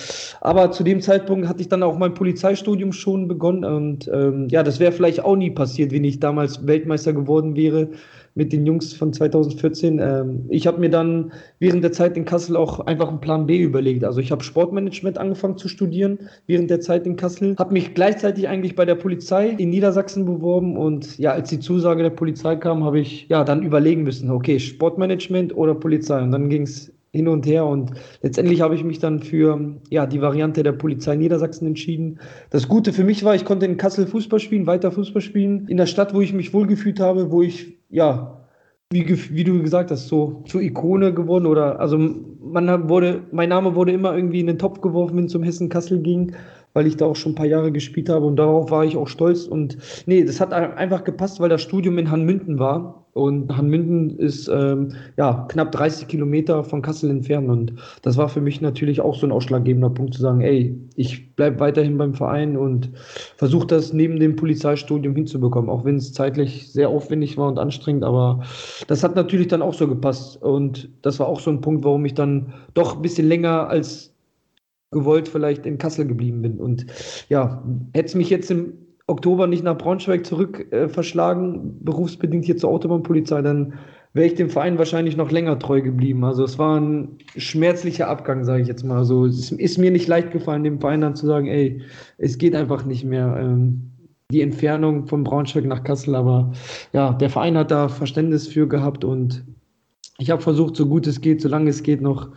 Aber zu dem Zeitpunkt hatte ich dann auch mein Polizeistudium schon begonnen und ähm, ja, das wäre vielleicht auch nie passiert, wenn ich damals Weltmeister geworden wäre mit den Jungs von 2014. Ähm, ich habe mir dann während der Zeit in Kassel auch einfach einen Plan B überlegt. Also ich habe Sportmanagement angefangen zu studieren während der Zeit in Kassel, habe mich gleichzeitig eigentlich bei der Polizei in Niedersachsen beworben und ja, als die Zusage der Polizei kam, habe ich ja dann überlegen müssen, okay, Sportmanagement oder Polizei. Und dann ging es hin und her und letztendlich habe ich mich dann für ja, die Variante der Polizei Niedersachsen entschieden. Das Gute für mich war, ich konnte in Kassel Fußball spielen, weiter Fußball spielen, in der Stadt, wo ich mich wohlgefühlt habe, wo ich ja wie, wie du gesagt hast, so zur Ikone geworden oder also man wurde, mein Name wurde immer irgendwie in den Topf geworfen, wenn es um Hessen Kassel ging weil ich da auch schon ein paar Jahre gespielt habe und darauf war ich auch stolz. Und nee, das hat einfach gepasst, weil das Studium in Hanmünden war. Und Hanmünden ist ähm, ja knapp 30 Kilometer von Kassel entfernt. Und das war für mich natürlich auch so ein ausschlaggebender Punkt zu sagen, ey, ich bleibe weiterhin beim Verein und versuche das neben dem Polizeistudium hinzubekommen, auch wenn es zeitlich sehr aufwendig war und anstrengend. Aber das hat natürlich dann auch so gepasst. Und das war auch so ein Punkt, warum ich dann doch ein bisschen länger als gewollt vielleicht in Kassel geblieben bin. Und ja, hätte es mich jetzt im Oktober nicht nach Braunschweig zurück äh, verschlagen, berufsbedingt hier zur Autobahnpolizei, dann wäre ich dem Verein wahrscheinlich noch länger treu geblieben. Also es war ein schmerzlicher Abgang, sage ich jetzt mal. Also es ist mir nicht leicht gefallen, dem Verein dann zu sagen, ey, es geht einfach nicht mehr. Ähm, die Entfernung von Braunschweig nach Kassel, aber ja, der Verein hat da Verständnis für gehabt und ich habe versucht, so gut es geht, solange es geht, noch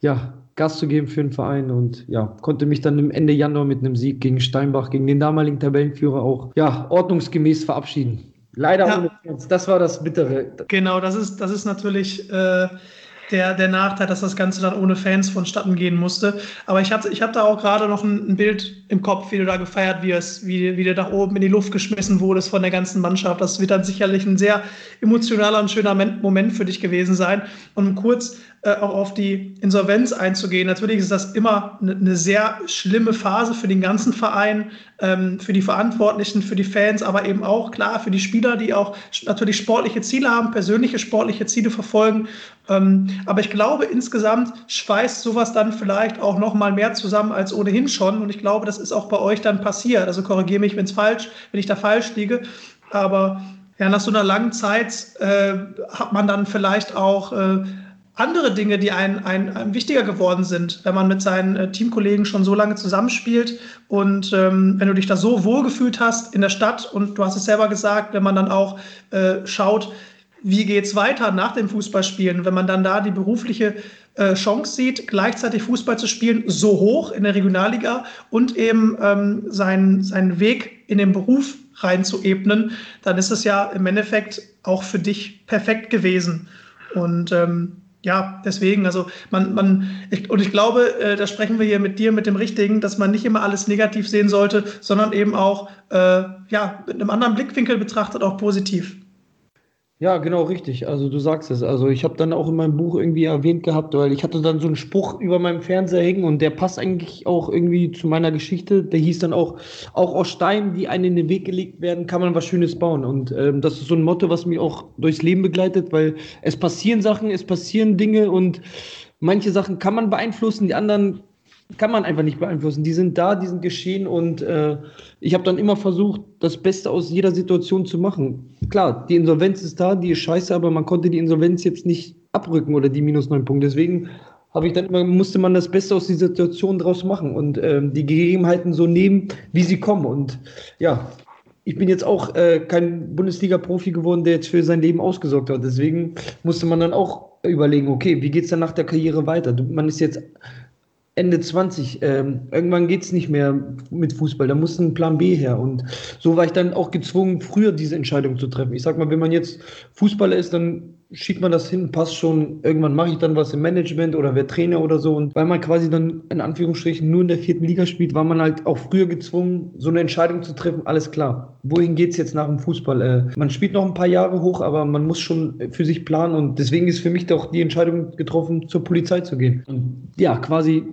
ja, Gas zu geben für den Verein und ja, konnte mich dann im Ende Januar mit einem Sieg gegen Steinbach, gegen den damaligen Tabellenführer auch ja, ordnungsgemäß verabschieden. Leider ja. ohne Fans. Das war das Bittere. Genau, das ist, das ist natürlich äh, der, der Nachteil, dass das Ganze dann ohne Fans vonstatten gehen musste. Aber ich habe ich hab da auch gerade noch ein, ein, Bild im Kopf, wie du da gefeiert wirst, wie, wie du da oben in die Luft geschmissen wurdest von der ganzen Mannschaft. Das wird dann sicherlich ein sehr emotionaler und schöner Moment für dich gewesen sein. Und kurz auch auf die Insolvenz einzugehen. Natürlich ist das immer eine, sehr schlimme Phase für den ganzen Verein, ähm, für die Verantwortlichen, für die Fans, aber eben auch klar für die Spieler, die auch natürlich sportliche Ziele haben, persönliche sportliche Ziele verfolgen. Ähm, aber ich glaube, insgesamt schweißt sowas dann vielleicht auch noch mal mehr zusammen als ohnehin schon. Und ich glaube, das ist auch bei euch dann passiert. Also korrigiere mich, wenn es falsch, wenn ich da falsch liege. Aber ja, nach so einer langen Zeit äh, hat man dann vielleicht auch äh, andere Dinge, die ein, ein, ein, wichtiger geworden sind, wenn man mit seinen äh, Teamkollegen schon so lange zusammenspielt und ähm, wenn du dich da so wohlgefühlt hast in der Stadt und du hast es selber gesagt, wenn man dann auch äh, schaut, wie geht es weiter nach dem Fußballspielen, wenn man dann da die berufliche äh, Chance sieht, gleichzeitig Fußball zu spielen, so hoch in der Regionalliga und eben ähm, seinen, seinen Weg in den Beruf reinzuebnen, dann ist es ja im Endeffekt auch für dich perfekt gewesen. Und ähm, ja, deswegen, also man, man, ich, und ich glaube, äh, da sprechen wir hier mit dir, mit dem Richtigen, dass man nicht immer alles negativ sehen sollte, sondern eben auch, äh, ja, mit einem anderen Blickwinkel betrachtet auch positiv. Ja, genau, richtig. Also du sagst es. Also ich habe dann auch in meinem Buch irgendwie erwähnt gehabt, weil ich hatte dann so einen Spruch über meinem Fernseher hängen und der passt eigentlich auch irgendwie zu meiner Geschichte. Der hieß dann auch, auch aus Steinen, die einem in den Weg gelegt werden, kann man was Schönes bauen. Und ähm, das ist so ein Motto, was mich auch durchs Leben begleitet, weil es passieren Sachen, es passieren Dinge und manche Sachen kann man beeinflussen, die anderen kann man einfach nicht beeinflussen. Die sind da, die sind geschehen und äh, ich habe dann immer versucht, das Beste aus jeder Situation zu machen. Klar, die Insolvenz ist da, die ist scheiße, aber man konnte die Insolvenz jetzt nicht abrücken oder die minus neun Punkte. Deswegen ich dann immer, musste man das Beste aus dieser Situation draus machen und äh, die Gegebenheiten so nehmen, wie sie kommen. Und ja, ich bin jetzt auch äh, kein Bundesliga-Profi geworden, der jetzt für sein Leben ausgesorgt hat. Deswegen musste man dann auch überlegen, okay, wie geht es dann nach der Karriere weiter? Man ist jetzt Ende 20. Ähm, irgendwann geht es nicht mehr mit Fußball. Da muss ein Plan B her. Und so war ich dann auch gezwungen, früher diese Entscheidung zu treffen. Ich sag mal, wenn man jetzt Fußballer ist, dann schiebt man das hin, passt schon. Irgendwann mache ich dann was im Management oder wer Trainer oder so. Und weil man quasi dann in Anführungsstrichen nur in der vierten Liga spielt, war man halt auch früher gezwungen, so eine Entscheidung zu treffen. Alles klar. Wohin geht es jetzt nach dem Fußball? Äh, man spielt noch ein paar Jahre hoch, aber man muss schon für sich planen. Und deswegen ist für mich doch die Entscheidung getroffen, zur Polizei zu gehen. Und ja, quasi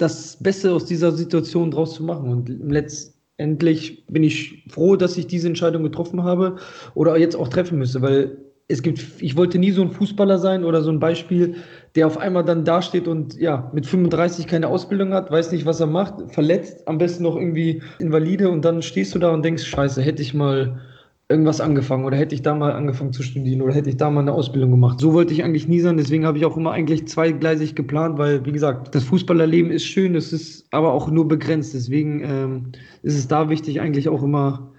das Beste aus dieser Situation draus zu machen. Und letztendlich bin ich froh, dass ich diese Entscheidung getroffen habe oder jetzt auch treffen müsste, weil es gibt, ich wollte nie so ein Fußballer sein oder so ein Beispiel, der auf einmal dann dasteht und ja, mit 35 keine Ausbildung hat, weiß nicht, was er macht, verletzt, am besten noch irgendwie invalide und dann stehst du da und denkst, scheiße, hätte ich mal irgendwas angefangen oder hätte ich da mal angefangen zu studieren oder hätte ich da mal eine Ausbildung gemacht. So wollte ich eigentlich nie sein, deswegen habe ich auch immer eigentlich zweigleisig geplant, weil, wie gesagt, das Fußballerleben ist schön, es ist aber auch nur begrenzt. Deswegen ähm, ist es da wichtig, eigentlich auch immer,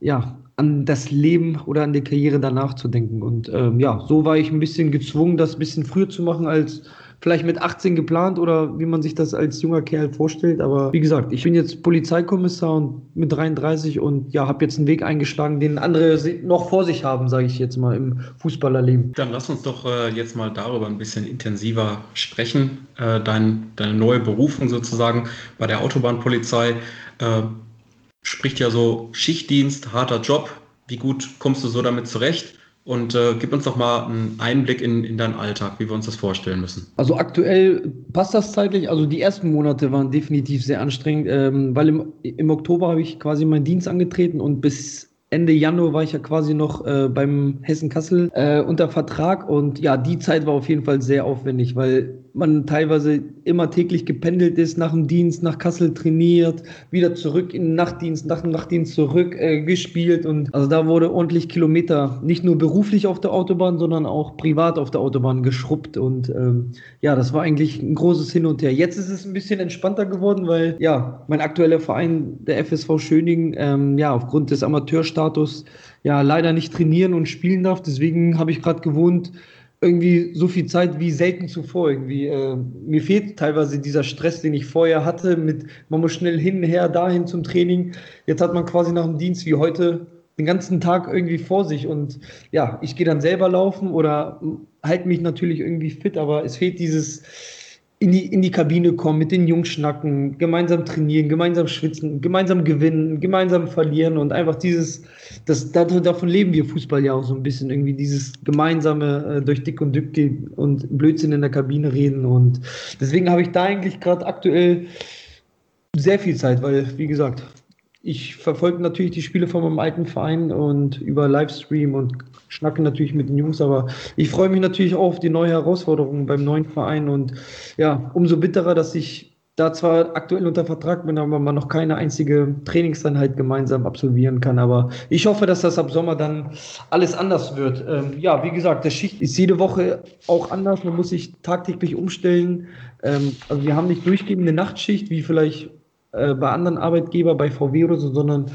ja, an das Leben oder an die Karriere danach zu denken. Und ähm, ja, so war ich ein bisschen gezwungen, das ein bisschen früher zu machen als vielleicht mit 18 geplant oder wie man sich das als junger Kerl vorstellt. Aber wie gesagt, ich bin jetzt Polizeikommissar und mit 33 und ja, habe jetzt einen Weg eingeschlagen, den andere noch vor sich haben, sage ich jetzt mal im Fußballerleben. Dann lass uns doch äh, jetzt mal darüber ein bisschen intensiver sprechen. Äh, dein, deine neue Berufung sozusagen bei der Autobahnpolizei äh, spricht ja so Schichtdienst, harter Job. Wie gut kommst du so damit zurecht? Und äh, gib uns doch mal einen Einblick in, in deinen Alltag, wie wir uns das vorstellen müssen. Also aktuell passt das zeitlich. Also die ersten Monate waren definitiv sehr anstrengend, ähm, weil im, im Oktober habe ich quasi meinen Dienst angetreten und bis Ende Januar war ich ja quasi noch äh, beim Hessen Kassel äh, unter Vertrag und ja, die Zeit war auf jeden Fall sehr aufwendig, weil man teilweise immer täglich gependelt ist, nach dem Dienst nach Kassel trainiert, wieder zurück in den Nachtdienst, nach dem Nachtdienst zurück äh, gespielt und also da wurde ordentlich Kilometer, nicht nur beruflich auf der Autobahn, sondern auch privat auf der Autobahn geschrubbt und ähm, ja, das war eigentlich ein großes Hin und Her. Jetzt ist es ein bisschen entspannter geworden, weil ja, mein aktueller Verein, der FSV Schöning, ähm, ja, aufgrund des Amateurstatus ja leider nicht trainieren und spielen darf. Deswegen habe ich gerade gewohnt, irgendwie so viel Zeit wie selten zuvor. Irgendwie äh, mir fehlt teilweise dieser Stress, den ich vorher hatte, mit man muss schnell hin, her, dahin zum Training. Jetzt hat man quasi nach dem Dienst wie heute den ganzen Tag irgendwie vor sich und ja, ich gehe dann selber laufen oder halte mich natürlich irgendwie fit, aber es fehlt dieses in die, in die Kabine kommen, mit den Jungs schnacken, gemeinsam trainieren, gemeinsam schwitzen, gemeinsam gewinnen, gemeinsam verlieren und einfach dieses, das, davon leben wir Fußball ja auch so ein bisschen, irgendwie dieses gemeinsame äh, durch dick und dünn gehen und Blödsinn in der Kabine reden und deswegen habe ich da eigentlich gerade aktuell sehr viel Zeit, weil, wie gesagt, ich verfolge natürlich die Spiele von meinem alten Verein und über Livestream und schnacke natürlich mit den Jungs, aber ich freue mich natürlich auch auf die neue Herausforderung beim neuen Verein und ja, umso bitterer, dass ich da zwar aktuell unter Vertrag bin, aber man noch keine einzige Trainingseinheit gemeinsam absolvieren kann. Aber ich hoffe, dass das ab Sommer dann alles anders wird. Ähm, ja, wie gesagt, der Schicht ist jede Woche auch anders. Man muss sich tagtäglich umstellen. Ähm, also wir haben nicht durchgehend eine Nachtschicht, wie vielleicht äh, bei anderen Arbeitgebern, bei VW oder so, sondern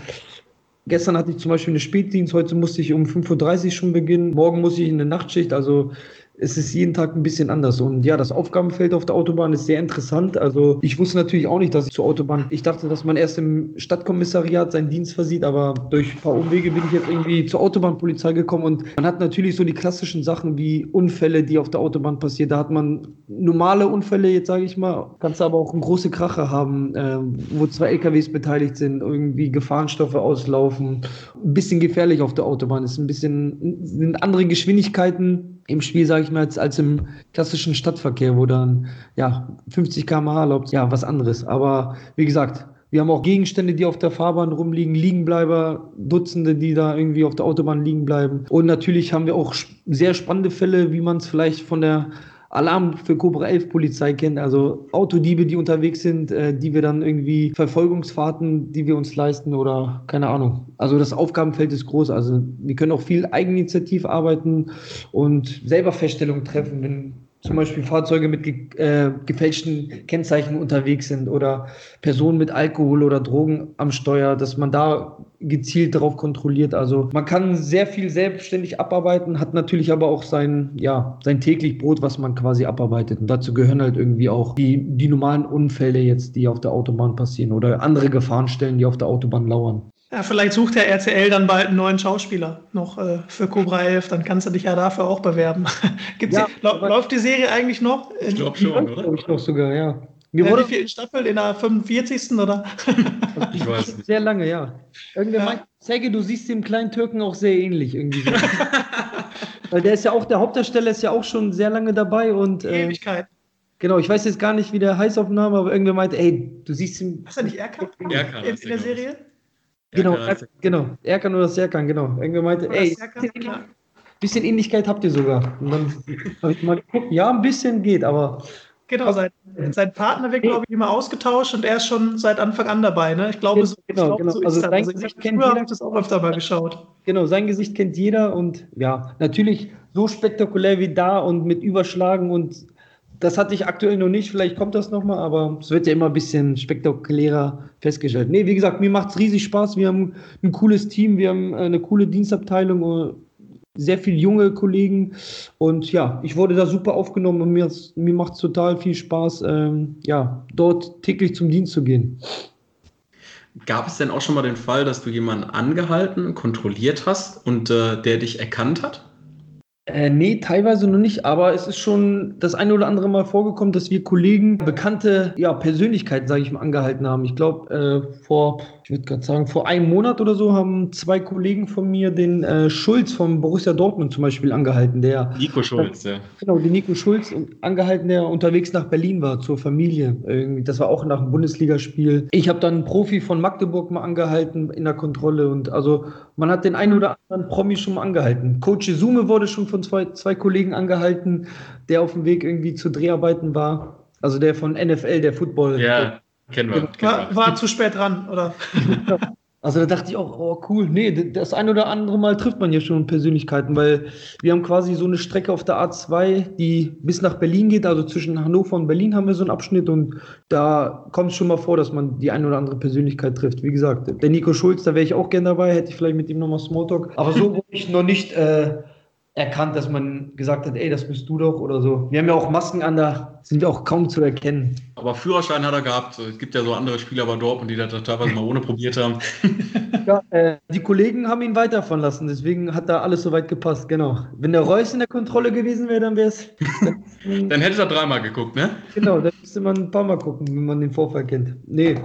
gestern hatte ich zum Beispiel eine Spätdienst, heute musste ich um 5.30 Uhr schon beginnen, morgen muss ich in eine Nachtschicht, also es ist jeden Tag ein bisschen anders. Und ja, das Aufgabenfeld auf der Autobahn ist sehr interessant. Also ich wusste natürlich auch nicht, dass ich zur Autobahn, ich dachte, dass man erst im Stadtkommissariat seinen Dienst versieht, aber durch ein paar Umwege bin ich jetzt irgendwie zur Autobahnpolizei gekommen und man hat natürlich so die klassischen Sachen wie Unfälle, die auf der Autobahn passieren. Da hat man normale Unfälle, jetzt sage ich mal, kannst aber auch eine große Krache haben, äh, wo zwei LKWs beteiligt sind, irgendwie Gefahrenstoffe auslaufen. Ein bisschen gefährlich auf der Autobahn, ist ein bisschen, sind andere Geschwindigkeiten im Spiel, sage ich mal, als, im klassischen Stadtverkehr, wo dann ja 50 km/h erlaubt, ja, was anderes. Aber wie gesagt, wir haben auch Gegenstände, die auf der Fahrbahn rumliegen, Liegenbleiber, Dutzende, die da irgendwie auf der Autobahn liegen bleiben. Und natürlich haben wir auch sehr spannende Fälle, wie man es vielleicht von der Alarm für Cobra 11 Polizei kennt, also Autodiebe, die unterwegs sind, äh, die wir dann irgendwie Verfolgungsfahrten, die wir uns leisten oder keine Ahnung. Also das Aufgabenfeld ist groß. Also wir können auch viel Eigeninitiativ arbeiten und selber Feststellungen treffen, wenn zum Beispiel Fahrzeuge mit ge äh, gefälschten Kennzeichen unterwegs sind oder Personen mit Alkohol oder Drogen am Steuer, dass man da gezielt darauf kontrolliert. Also man kann sehr viel selbstständig abarbeiten, hat natürlich aber auch sein, ja, sein täglich Brot, was man quasi abarbeitet. Und dazu gehören halt irgendwie auch die, die normalen Unfälle jetzt, die auf der Autobahn passieren oder andere Gefahrenstellen, die auf der Autobahn lauern. Ja, vielleicht sucht der RTL dann bald einen neuen Schauspieler noch äh, für Cobra 11, dann kannst du dich ja dafür auch bewerben. Gibt's ja, die, läuft die Serie eigentlich noch? Ich glaube schon, oder? Glaube ich noch sogar, ja. Mir äh, wurde wie viele Staffeln in der 45. oder? ich weiß nicht. Sehr lange, ja. Irgendwer ja. meint, Zege, du siehst dem kleinen Türken auch sehr ähnlich irgendwie. So. Weil der ist ja auch, der Hauptdarsteller ist ja auch schon sehr lange dabei und. Äh, Ewigkeit. Genau, ich weiß jetzt gar nicht, wie der heißt auf Name, aber irgendwer meinte, ey, du siehst ihn. Hast du nicht Erkan? Erkan in, in der Serie? Genau, Erkan, genau. Erkan oder Serkan, genau. Irgendwer meinte, ey, Serkan, bisschen Ähnlichkeit habt ihr sogar. Und dann habe ich mal geguckt, ja, ein bisschen geht, aber. Genau, sein, sein Partner wird, glaube ich, immer ausgetauscht und er ist schon seit Anfang an dabei. Ne? Ich glaube, so, genau, ich genau. so also sein also Gesicht kennt jeder. Das auch öfter mal geschaut. Genau, sein Gesicht kennt jeder und ja, natürlich so spektakulär wie da und mit Überschlagen und das hatte ich aktuell noch nicht, vielleicht kommt das nochmal, aber es wird ja immer ein bisschen spektakulärer festgestellt. Nee, wie gesagt, mir macht es riesig Spaß. Wir haben ein cooles Team, wir haben eine coole Dienstabteilung, sehr viele junge Kollegen und ja, ich wurde da super aufgenommen und mir, mir macht es total viel Spaß, ähm, ja, dort täglich zum Dienst zu gehen. Gab es denn auch schon mal den Fall, dass du jemanden angehalten, kontrolliert hast und äh, der dich erkannt hat? Äh, nee, teilweise noch nicht, aber es ist schon das eine oder andere Mal vorgekommen, dass wir Kollegen bekannte ja, Persönlichkeiten, sage ich mal, angehalten haben. Ich glaube, äh, vor ich würde gerade sagen, vor einem Monat oder so haben zwei Kollegen von mir den äh, Schulz vom Borussia Dortmund zum Beispiel angehalten, der. Nico Schulz, ja. Genau, den Nico Schulz angehalten, der unterwegs nach Berlin war zur Familie. Irgendwie, das war auch nach einem Bundesligaspiel. Ich habe dann einen Profi von Magdeburg mal angehalten in der Kontrolle und also man hat den einen oder anderen Promi schon mal angehalten. Coach Sume wurde schon von zwei, zwei Kollegen angehalten, der auf dem Weg irgendwie zu Dreharbeiten war. Also der von NFL, der Football. Ja. Kennen wir. War, war, zu spät dran, oder? Also da dachte ich auch, oh cool, nee, das ein oder andere Mal trifft man ja schon Persönlichkeiten, weil wir haben quasi so eine Strecke auf der A2, die bis nach Berlin geht, also zwischen Hannover und Berlin haben wir so einen Abschnitt und da kommt es schon mal vor, dass man die eine oder andere Persönlichkeit trifft. Wie gesagt, der Nico Schulz, da wäre ich auch gerne dabei, hätte ich vielleicht mit ihm nochmal Smalltalk, aber so wurde ich noch nicht äh, erkannt, dass man gesagt hat, ey, das bist du doch oder so. Wir haben ja auch Masken an, da sind wir auch kaum zu erkennen. Aber Führerschein hat er gehabt. Es gibt ja so andere Spieler bei Dortmund, die das teilweise mal ohne probiert haben. Ja, äh, die Kollegen haben ihn weiterfahren lassen, deswegen hat da alles soweit gepasst, genau. Wenn der Reus in der Kontrolle gewesen wäre, dann wäre es. Dann hätte er dreimal geguckt, ne? Genau, dann müsste man ein paar Mal gucken, wenn man den Vorfall kennt. Nee,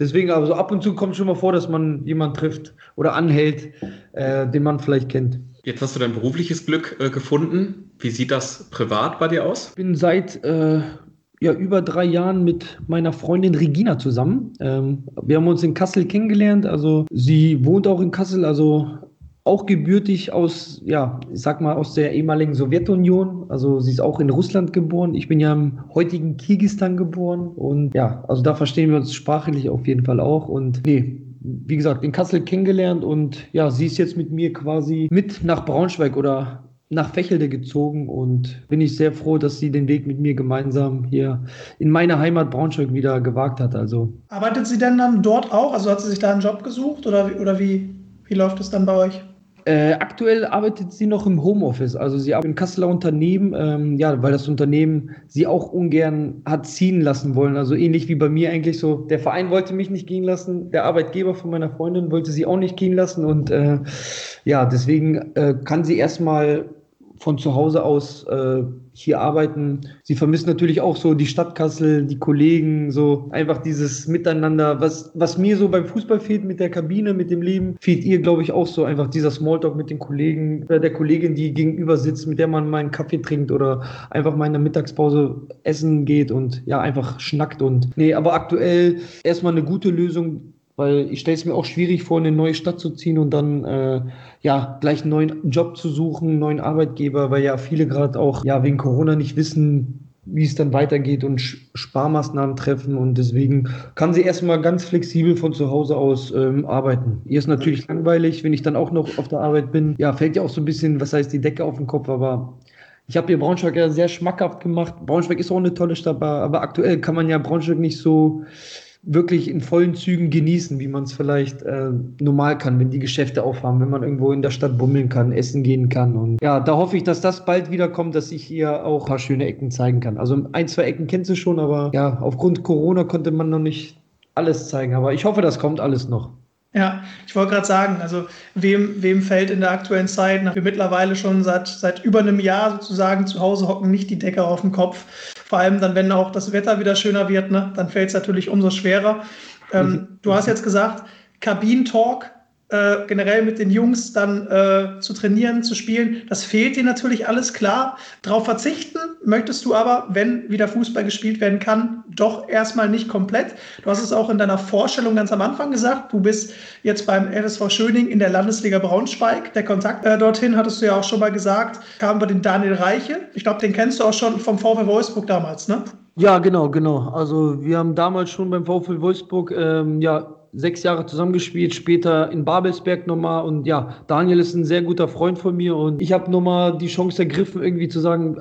deswegen, aber so ab und zu kommt schon mal vor, dass man jemanden trifft oder anhält, äh, den man vielleicht kennt. Jetzt hast du dein berufliches Glück äh, gefunden. Wie sieht das privat bei dir aus? Ich bin seit äh, ja, über drei Jahren mit meiner Freundin Regina zusammen. Ähm, wir haben uns in Kassel kennengelernt. Also sie wohnt auch in Kassel, also auch gebürtig aus, ja, ich sag mal, aus der ehemaligen Sowjetunion. Also sie ist auch in Russland geboren. Ich bin ja im heutigen Kirgistan geboren. Und ja, also da verstehen wir uns sprachlich auf jeden Fall auch. Und nee, wie gesagt, in Kassel kennengelernt und ja, sie ist jetzt mit mir quasi mit nach Braunschweig oder nach Fächelde gezogen und bin ich sehr froh, dass sie den Weg mit mir gemeinsam hier in meine Heimat Braunschweig wieder gewagt hat. Also arbeitet sie denn dann dort auch? Also hat sie sich da einen Job gesucht oder, oder wie, wie läuft es dann bei euch? Äh, aktuell arbeitet sie noch im Homeoffice. Also sie arbeitet im Kasseler Unternehmen, ähm, ja, weil das Unternehmen sie auch ungern hat ziehen lassen wollen. Also ähnlich wie bei mir eigentlich so. Der Verein wollte mich nicht gehen lassen, der Arbeitgeber von meiner Freundin wollte sie auch nicht gehen lassen. Und äh, ja, deswegen äh, kann sie erstmal von zu Hause aus äh, hier arbeiten. Sie vermisst natürlich auch so die Stadt Kassel, die Kollegen, so einfach dieses Miteinander, was, was mir so beim Fußball fehlt mit der Kabine, mit dem Leben, fehlt ihr, glaube ich, auch so einfach dieser Smalltalk mit den Kollegen, oder der Kollegin, die gegenüber sitzt, mit der man mal einen Kaffee trinkt oder einfach mal in der Mittagspause essen geht und ja, einfach schnackt und nee, aber aktuell erstmal eine gute Lösung weil ich stelle es mir auch schwierig vor, in eine neue Stadt zu ziehen und dann äh, ja gleich einen neuen Job zu suchen, einen neuen Arbeitgeber, weil ja viele gerade auch ja wegen Corona nicht wissen, wie es dann weitergeht und Sparmaßnahmen treffen und deswegen kann sie erstmal ganz flexibel von zu Hause aus ähm, arbeiten. Ihr ist natürlich langweilig, wenn ich dann auch noch auf der Arbeit bin. Ja, fällt ja auch so ein bisschen, was heißt die Decke auf den Kopf, aber ich habe hier Braunschweig ja sehr schmackhaft gemacht. Braunschweig ist auch eine tolle Stadt, aber aktuell kann man ja Braunschweig nicht so wirklich in vollen Zügen genießen, wie man es vielleicht äh, normal kann, wenn die Geschäfte aufhaben, wenn man irgendwo in der Stadt bummeln kann, essen gehen kann. Und ja, da hoffe ich, dass das bald wieder kommt, dass ich hier auch ein paar schöne Ecken zeigen kann. Also ein, zwei Ecken kennst du schon, aber ja, aufgrund Corona konnte man noch nicht alles zeigen. Aber ich hoffe, das kommt alles noch. Ja, ich wollte gerade sagen, also wem, wem fällt in der aktuellen Zeit, nach wir mittlerweile schon seit, seit über einem Jahr sozusagen zu Hause hocken, nicht die Decke auf dem Kopf. Vor allem dann, wenn auch das Wetter wieder schöner wird, ne, dann fällt es natürlich umso schwerer. Ähm, mhm. Du hast jetzt gesagt, Kabinentalk äh, generell mit den Jungs dann äh, zu trainieren, zu spielen. Das fehlt dir natürlich alles klar. Darauf verzichten möchtest du aber, wenn wieder Fußball gespielt werden kann, doch erstmal nicht komplett. Du hast es auch in deiner Vorstellung ganz am Anfang gesagt. Du bist jetzt beim FSV Schöning in der Landesliga Braunschweig. Der Kontakt äh, dorthin, hattest du ja auch schon mal gesagt, kam über den Daniel Reiche. Ich glaube, den kennst du auch schon vom VfL Wolfsburg damals, ne? Ja, genau, genau. Also wir haben damals schon beim VfL Wolfsburg ähm, ja sechs Jahre zusammengespielt, später in Babelsberg nochmal. Und ja, Daniel ist ein sehr guter Freund von mir und ich habe nochmal die Chance ergriffen, irgendwie zu sagen,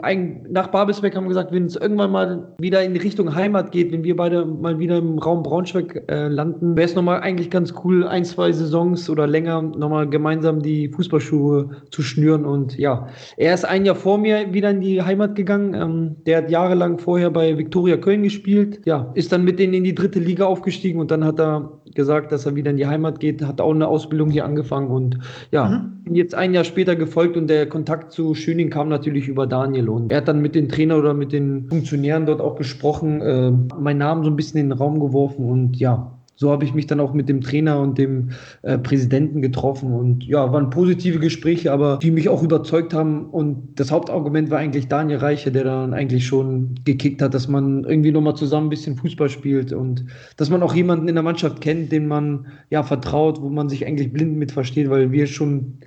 nach Babelsberg haben wir gesagt, wenn es irgendwann mal wieder in Richtung Heimat geht, wenn wir beide mal wieder im Raum Braunschweig äh, landen, wäre es nochmal eigentlich ganz cool, ein, zwei Saisons oder länger nochmal gemeinsam die Fußballschuhe zu schnüren. Und ja, er ist ein Jahr vor mir wieder in die Heimat gegangen. Ähm, der hat jahrelang vorher bei Viktoria Köln gespielt. Ja, ist dann mit denen in die dritte Liga aufgestiegen und dann hat er gesagt, dass er wieder in die Heimat geht, hat auch eine Ausbildung hier angefangen und ja, mhm. jetzt ein Jahr später gefolgt und der Kontakt zu Schöning kam natürlich über Daniel und er hat dann mit den Trainern oder mit den Funktionären dort auch gesprochen, äh, meinen Namen so ein bisschen in den Raum geworfen und ja, so habe ich mich dann auch mit dem Trainer und dem äh, Präsidenten getroffen und ja, waren positive Gespräche, aber die mich auch überzeugt haben. Und das Hauptargument war eigentlich Daniel Reiche, der dann eigentlich schon gekickt hat, dass man irgendwie nochmal zusammen ein bisschen Fußball spielt und dass man auch jemanden in der Mannschaft kennt, den man ja vertraut, wo man sich eigentlich blind mit versteht, weil wir schon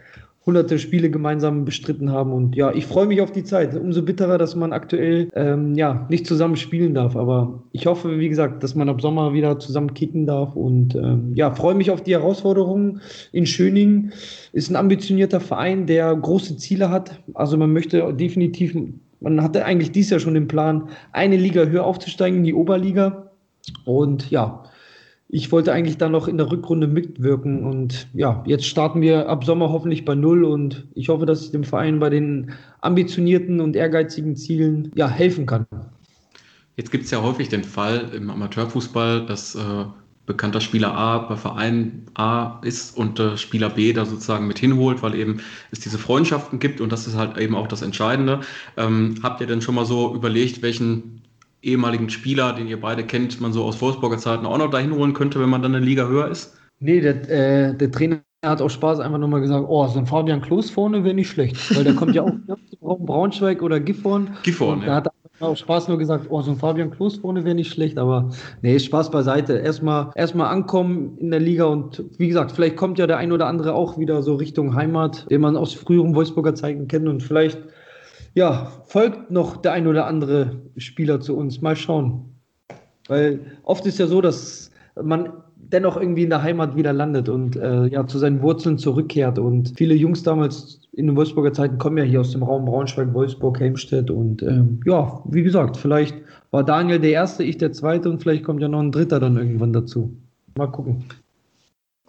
hunderte Spiele gemeinsam bestritten haben. Und ja, ich freue mich auf die Zeit. Umso bitterer, dass man aktuell ähm, ja, nicht zusammen spielen darf. Aber ich hoffe, wie gesagt, dass man ab Sommer wieder zusammen kicken darf. Und ähm, ja, freue mich auf die Herausforderungen in Schöningen. Ist ein ambitionierter Verein, der große Ziele hat. Also man möchte definitiv, man hatte eigentlich dies Jahr schon den Plan, eine Liga höher aufzusteigen in die Oberliga. Und ja, ich wollte eigentlich da noch in der Rückrunde mitwirken und ja, jetzt starten wir ab Sommer hoffentlich bei Null und ich hoffe, dass ich dem Verein bei den ambitionierten und ehrgeizigen Zielen ja, helfen kann. Jetzt gibt es ja häufig den Fall im Amateurfußball, dass äh, bekannter Spieler A bei Verein A ist und äh, Spieler B da sozusagen mit hinholt, weil eben es diese Freundschaften gibt und das ist halt eben auch das Entscheidende. Ähm, habt ihr denn schon mal so überlegt, welchen ehemaligen Spieler, den ihr beide kennt, man so aus Wolfsburger Zeiten auch noch dahin holen könnte, wenn man dann eine Liga höher ist? Nee, der, äh, der Trainer hat auch Spaß einfach nochmal gesagt, oh, so ein Fabian Klos vorne wäre nicht schlecht, weil der kommt ja auch Braunschweig oder Gifhorn. Gifhorn, ja. Da hat auch Spaß nur gesagt, oh, so ein Fabian Klos vorne wäre nicht schlecht, aber nee, Spaß beiseite. Erstmal erstmal ankommen in der Liga und wie gesagt, vielleicht kommt ja der ein oder andere auch wieder so Richtung Heimat, den man aus früheren Wolfsburger Zeiten kennt und vielleicht ja, folgt noch der ein oder andere Spieler zu uns. Mal schauen. Weil oft ist ja so, dass man dennoch irgendwie in der Heimat wieder landet und äh, ja zu seinen Wurzeln zurückkehrt. Und viele Jungs damals in den Wolfsburger Zeiten kommen ja hier aus dem Raum Braunschweig, Wolfsburg, Helmstedt. Und ähm, ja, wie gesagt, vielleicht war Daniel der Erste, ich der Zweite und vielleicht kommt ja noch ein Dritter dann irgendwann dazu. Mal gucken.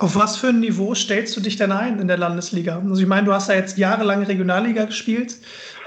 Auf was für ein Niveau stellst du dich denn ein in der Landesliga? Also ich meine, du hast ja jetzt jahrelang Regionalliga gespielt,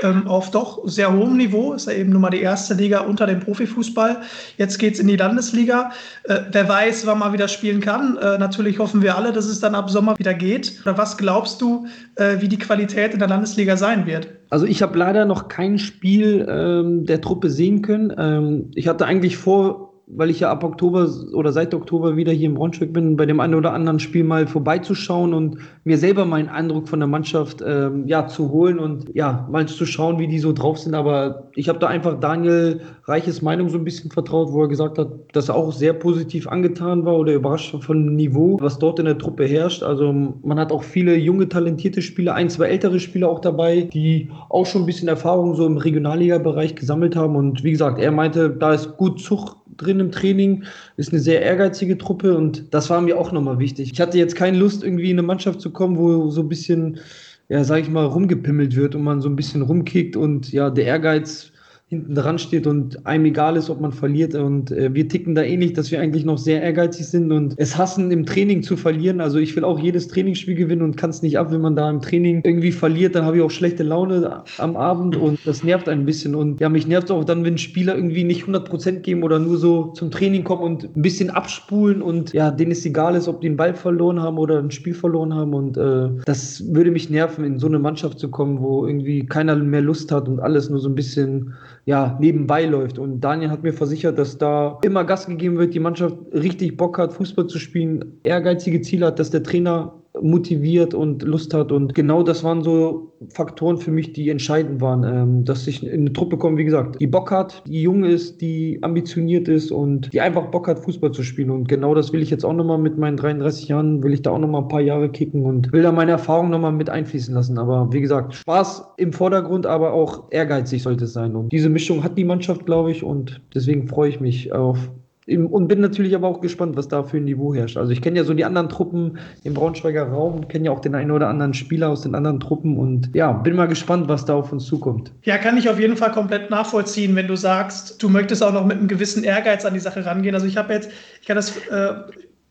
ähm, auf doch sehr hohem Niveau, ist ja eben nun mal die erste Liga unter dem Profifußball. Jetzt geht es in die Landesliga. Äh, wer weiß, wann man wieder spielen kann. Äh, natürlich hoffen wir alle, dass es dann ab Sommer wieder geht. Oder was glaubst du, äh, wie die Qualität in der Landesliga sein wird? Also ich habe leider noch kein Spiel ähm, der Truppe sehen können. Ähm, ich hatte eigentlich vor, weil ich ja ab Oktober oder seit Oktober wieder hier in Braunschweig bin, bei dem einen oder anderen Spiel mal vorbeizuschauen und mir selber meinen Eindruck von der Mannschaft ähm, ja zu holen und ja mal zu schauen, wie die so drauf sind. Aber ich habe da einfach Daniel Reiches Meinung so ein bisschen vertraut, wo er gesagt hat, dass er auch sehr positiv angetan war oder überrascht war von Niveau, was dort in der Truppe herrscht. Also man hat auch viele junge, talentierte Spieler, ein, zwei ältere Spieler auch dabei, die auch schon ein bisschen Erfahrung so im Regionalliga-Bereich gesammelt haben. Und wie gesagt, er meinte, da ist gut Zug drin im Training, ist eine sehr ehrgeizige Truppe und das war mir auch nochmal wichtig. Ich hatte jetzt keine Lust, irgendwie in eine Mannschaft zu kommen, wo so ein bisschen, ja, sag ich mal, rumgepimmelt wird und man so ein bisschen rumkickt und ja, der Ehrgeiz hinten dran steht und einem egal ist, ob man verliert. Und äh, wir ticken da ähnlich, dass wir eigentlich noch sehr ehrgeizig sind und es hassen, im Training zu verlieren. Also ich will auch jedes Trainingsspiel gewinnen und kann es nicht ab, wenn man da im Training irgendwie verliert, dann habe ich auch schlechte Laune am Abend und das nervt ein bisschen. Und ja, mich nervt auch dann, wenn Spieler irgendwie nicht 100% geben oder nur so zum Training kommen und ein bisschen abspulen und ja, denen es egal ist, ob die einen Ball verloren haben oder ein Spiel verloren haben. Und äh, das würde mich nerven, in so eine Mannschaft zu kommen, wo irgendwie keiner mehr Lust hat und alles nur so ein bisschen ja, nebenbei läuft. Und Daniel hat mir versichert, dass da immer Gas gegeben wird, die Mannschaft richtig Bock hat, Fußball zu spielen, ehrgeizige Ziele hat, dass der Trainer motiviert und Lust hat. Und genau das waren so Faktoren für mich, die entscheidend waren, ähm, dass ich in eine Truppe komme, wie gesagt, die Bock hat, die jung ist, die ambitioniert ist und die einfach Bock hat, Fußball zu spielen. Und genau das will ich jetzt auch nochmal mit meinen 33 Jahren, will ich da auch nochmal ein paar Jahre kicken und will da meine Erfahrungen nochmal mit einfließen lassen. Aber wie gesagt, Spaß im Vordergrund, aber auch ehrgeizig sollte es sein. Und diese Mischung hat die Mannschaft, glaube ich, und deswegen freue ich mich auf und bin natürlich aber auch gespannt, was da für ein Niveau herrscht. Also ich kenne ja so die anderen Truppen im Braunschweiger Raum, kenne ja auch den einen oder anderen Spieler aus den anderen Truppen und ja, bin mal gespannt, was da auf uns zukommt. Ja, kann ich auf jeden Fall komplett nachvollziehen, wenn du sagst, du möchtest auch noch mit einem gewissen Ehrgeiz an die Sache rangehen. Also ich habe jetzt, ich kann das äh,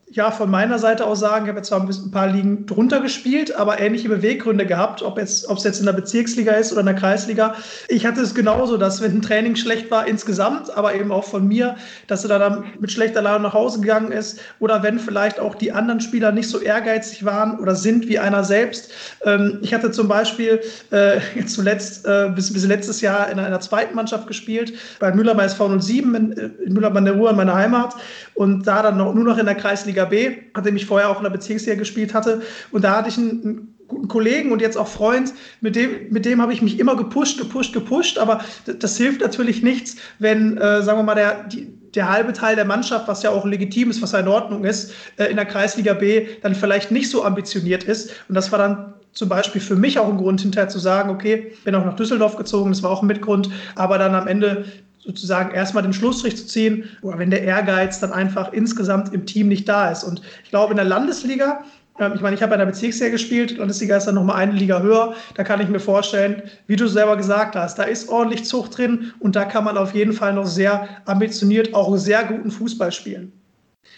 ja, von meiner Seite aus sagen, ich habe jetzt zwar ein paar Ligen drunter gespielt, aber ähnliche Beweggründe gehabt, ob es ob jetzt in der Bezirksliga ist oder in der Kreisliga. Ich hatte es genauso, dass wenn ein Training schlecht war insgesamt, aber eben auch von mir, dass er dann mit schlechter Laune nach Hause gegangen ist oder wenn vielleicht auch die anderen Spieler nicht so ehrgeizig waren oder sind wie einer selbst. Ähm, ich hatte zum Beispiel äh, zuletzt äh, bis, bis letztes Jahr in einer zweiten Mannschaft gespielt, bei Müller bei SV 07 in, in Müller bei der Ruhr in meiner Heimat und da dann noch, nur noch in der Kreisliga B, nachdem ich vorher auch in der Bezirksliga gespielt hatte. Und da hatte ich einen, einen guten Kollegen und jetzt auch Freund, mit dem, mit dem habe ich mich immer gepusht, gepusht, gepusht. Aber das, das hilft natürlich nichts, wenn, äh, sagen wir mal, der, die, der halbe Teil der Mannschaft, was ja auch legitim ist, was ja in Ordnung ist, äh, in der Kreisliga B dann vielleicht nicht so ambitioniert ist. Und das war dann zum Beispiel für mich auch ein Grund hinterher zu sagen, okay, bin auch nach Düsseldorf gezogen, das war auch ein Mitgrund, aber dann am Ende sozusagen erstmal den Schlussstrich zu ziehen, oder wenn der Ehrgeiz dann einfach insgesamt im Team nicht da ist. Und ich glaube, in der Landesliga, ähm, ich meine, ich habe in der Bezirksliga gespielt, Landesliga ist dann nochmal eine Liga höher, da kann ich mir vorstellen, wie du selber gesagt hast, da ist ordentlich Zucht drin und da kann man auf jeden Fall noch sehr ambitioniert auch sehr guten Fußball spielen.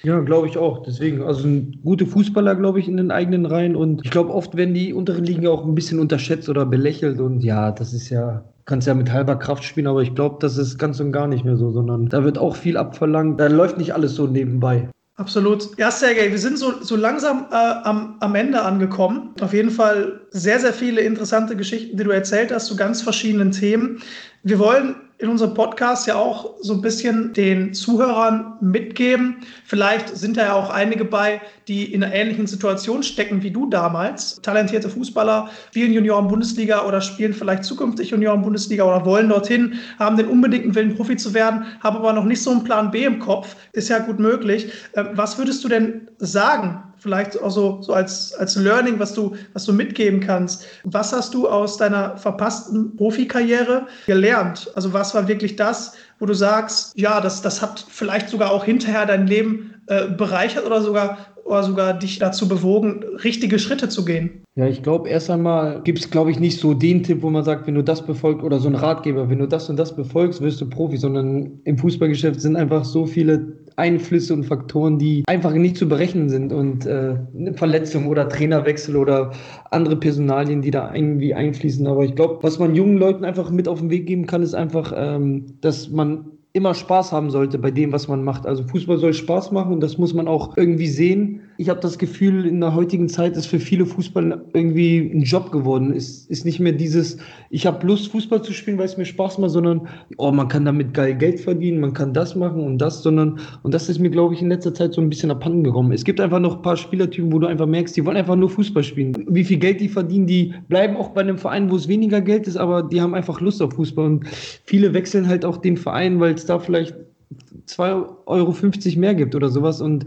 Ja, glaube ich auch. Deswegen, also ein gute Fußballer, glaube ich, in den eigenen Reihen. Und ich glaube, oft werden die unteren Ligen auch ein bisschen unterschätzt oder belächelt. Und ja, das ist ja, kannst ja mit halber Kraft spielen, aber ich glaube, das ist ganz und gar nicht mehr so, sondern da wird auch viel abverlangt. Da läuft nicht alles so nebenbei. Absolut. Ja, Sergej, wir sind so, so langsam äh, am, am Ende angekommen. Auf jeden Fall sehr, sehr viele interessante Geschichten, die du erzählt hast zu ganz verschiedenen Themen. Wir wollen in unserem Podcast ja auch so ein bisschen den Zuhörern mitgeben. Vielleicht sind da ja auch einige bei, die in einer ähnlichen Situation stecken wie du damals. Talentierte Fußballer spielen Junioren-Bundesliga oder spielen vielleicht zukünftig Junioren-Bundesliga oder wollen dorthin, haben den unbedingten Willen, Profi zu werden, haben aber noch nicht so einen Plan B im Kopf. Ist ja gut möglich. Ähm, was würdest du denn sagen vielleicht auch so, so als, als Learning, was du, was du mitgeben kannst. Was hast du aus deiner verpassten Profikarriere gelernt? Also was war wirklich das, wo du sagst, ja, das, das hat vielleicht sogar auch hinterher dein Leben äh, bereichert oder sogar, oder sogar dich dazu bewogen, richtige Schritte zu gehen? Ja, ich glaube, erst einmal gibt es, glaube ich, nicht so den Tipp, wo man sagt, wenn du das befolgst oder so ein Ratgeber, wenn du das und das befolgst, wirst du Profi, sondern im Fußballgeschäft sind einfach so viele Einflüsse und Faktoren, die einfach nicht zu berechnen sind und äh, eine Verletzung oder Trainerwechsel oder andere Personalien, die da irgendwie einfließen. Aber ich glaube, was man jungen Leuten einfach mit auf den Weg geben kann, ist einfach, ähm, dass man immer Spaß haben sollte bei dem, was man macht. Also Fußball soll Spaß machen und das muss man auch irgendwie sehen. Ich habe das Gefühl, in der heutigen Zeit ist für viele Fußball irgendwie ein Job geworden. Es ist nicht mehr dieses, ich habe Lust, Fußball zu spielen, weil es mir Spaß macht, sondern, oh, man kann damit geil Geld verdienen, man kann das machen und das, sondern, und das ist mir, glaube ich, in letzter Zeit so ein bisschen abhanden gekommen. Es gibt einfach noch ein paar Spielertypen, wo du einfach merkst, die wollen einfach nur Fußball spielen. Wie viel Geld die verdienen, die bleiben auch bei einem Verein, wo es weniger Geld ist, aber die haben einfach Lust auf Fußball. Und viele wechseln halt auch den Verein, weil es da vielleicht 2,50 Euro mehr gibt oder sowas. Und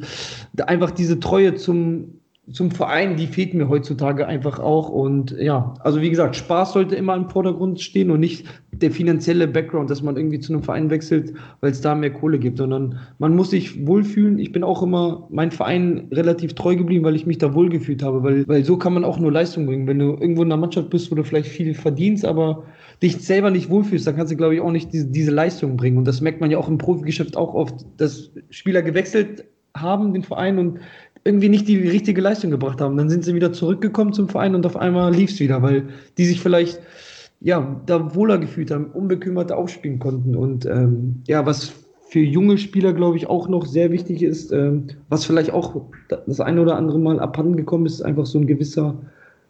einfach diese Treue zum, zum Verein, die fehlt mir heutzutage einfach auch. Und ja, also wie gesagt, Spaß sollte immer im Vordergrund stehen und nicht der finanzielle Background, dass man irgendwie zu einem Verein wechselt, weil es da mehr Kohle gibt, sondern man muss sich wohlfühlen. Ich bin auch immer meinem Verein relativ treu geblieben, weil ich mich da wohlgefühlt habe, weil, weil so kann man auch nur Leistung bringen. Wenn du irgendwo in einer Mannschaft bist, wo du vielleicht viel verdienst, aber dich selber nicht wohlfühlst, dann kannst du, glaube ich, auch nicht diese, diese Leistung bringen. Und das merkt man ja auch im Profigeschäft auch oft, dass Spieler gewechselt haben, den Verein, und irgendwie nicht die richtige Leistung gebracht haben. Dann sind sie wieder zurückgekommen zum Verein und auf einmal lief es wieder, weil die sich vielleicht ja, da wohler gefühlt haben, unbekümmerter aufspielen konnten. Und ähm, ja, was für junge Spieler, glaube ich, auch noch sehr wichtig ist, ähm, was vielleicht auch das eine oder andere Mal abhanden gekommen ist, ist einfach so ein gewisser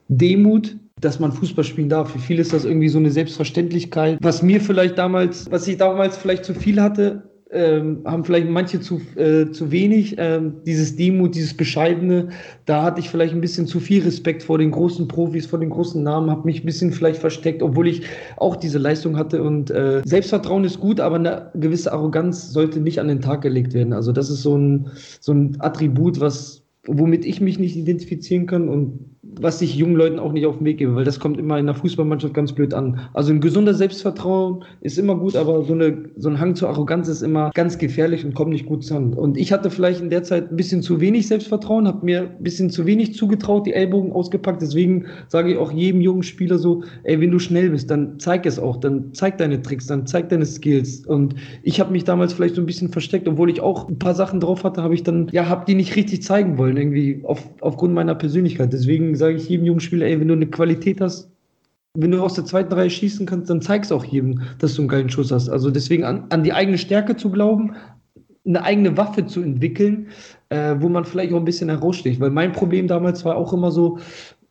Demut, dass man Fußball spielen darf. Für viele ist das irgendwie so eine Selbstverständlichkeit. Was mir vielleicht damals, was ich damals vielleicht zu viel hatte, ähm, haben vielleicht manche zu, äh, zu wenig. Ähm, dieses Demut, dieses Bescheidene, da hatte ich vielleicht ein bisschen zu viel Respekt vor den großen Profis, vor den großen Namen, habe mich ein bisschen vielleicht versteckt, obwohl ich auch diese Leistung hatte. Und äh, Selbstvertrauen ist gut, aber eine gewisse Arroganz sollte nicht an den Tag gelegt werden. Also das ist so ein, so ein Attribut, was, womit ich mich nicht identifizieren kann und was ich jungen Leuten auch nicht auf den Weg gebe, weil das kommt immer in der Fußballmannschaft ganz blöd an. Also ein gesunder Selbstvertrauen ist immer gut, aber so, eine, so ein Hang zur Arroganz ist immer ganz gefährlich und kommt nicht gut zusammen. Und ich hatte vielleicht in der Zeit ein bisschen zu wenig Selbstvertrauen, habe mir ein bisschen zu wenig zugetraut, die Ellbogen ausgepackt. Deswegen sage ich auch jedem jungen Spieler so, ey, wenn du schnell bist, dann zeig es auch, dann zeig deine Tricks, dann zeig deine Skills. Und ich habe mich damals vielleicht so ein bisschen versteckt, obwohl ich auch ein paar Sachen drauf hatte, habe ich dann, ja, habe die nicht richtig zeigen wollen, irgendwie auf, aufgrund meiner Persönlichkeit. Deswegen sage ich jedem jungen Spieler, ey, wenn du eine Qualität hast, wenn du aus der zweiten Reihe schießen kannst, dann zeig's auch jedem, dass du einen geilen Schuss hast. Also deswegen an, an die eigene Stärke zu glauben, eine eigene Waffe zu entwickeln, äh, wo man vielleicht auch ein bisschen heraussticht. Weil mein Problem damals war auch immer so,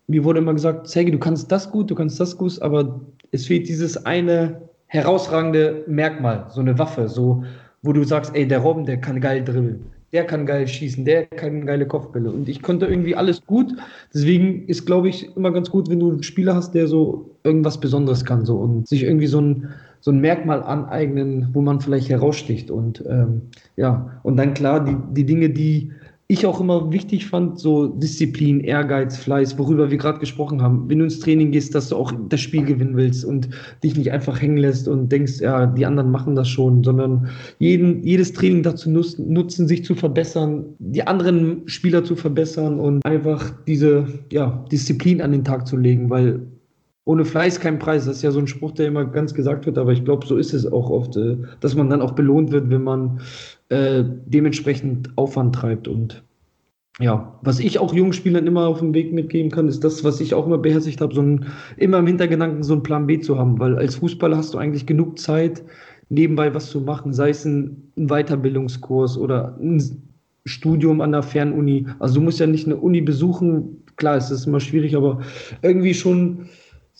mir wurde immer gesagt, Sergi, du kannst das gut, du kannst das gut, aber es fehlt dieses eine herausragende Merkmal, so eine Waffe, so, wo du sagst, ey, der Robben, der kann geil dribbeln der kann geil schießen, der kann geile Kopfbälle. Und ich konnte irgendwie alles gut. Deswegen ist, glaube ich, immer ganz gut, wenn du einen Spieler hast, der so irgendwas Besonderes kann so und sich irgendwie so ein, so ein Merkmal aneignen, wo man vielleicht heraussticht. Und ähm, ja, und dann klar, die, die Dinge, die ich auch immer wichtig fand, so Disziplin, Ehrgeiz, Fleiß, worüber wir gerade gesprochen haben. Wenn du ins Training gehst, dass du auch das Spiel gewinnen willst und dich nicht einfach hängen lässt und denkst, ja, die anderen machen das schon, sondern jeden, jedes Training dazu nutzen, sich zu verbessern, die anderen Spieler zu verbessern und einfach diese ja, Disziplin an den Tag zu legen, weil ohne Fleiß kein Preis. Das ist ja so ein Spruch, der immer ganz gesagt wird, aber ich glaube, so ist es auch oft, äh, dass man dann auch belohnt wird, wenn man äh, dementsprechend Aufwand treibt. Und ja, was ich auch jungen Spielern immer auf dem Weg mitgeben kann, ist das, was ich auch immer beherzigt habe, so ein, immer im Hintergedanken so einen Plan B zu haben, weil als Fußballer hast du eigentlich genug Zeit, nebenbei was zu machen, sei es ein, ein Weiterbildungskurs oder ein Studium an der Fernuni. Also du musst ja nicht eine Uni besuchen, klar, es ist immer schwierig, aber irgendwie schon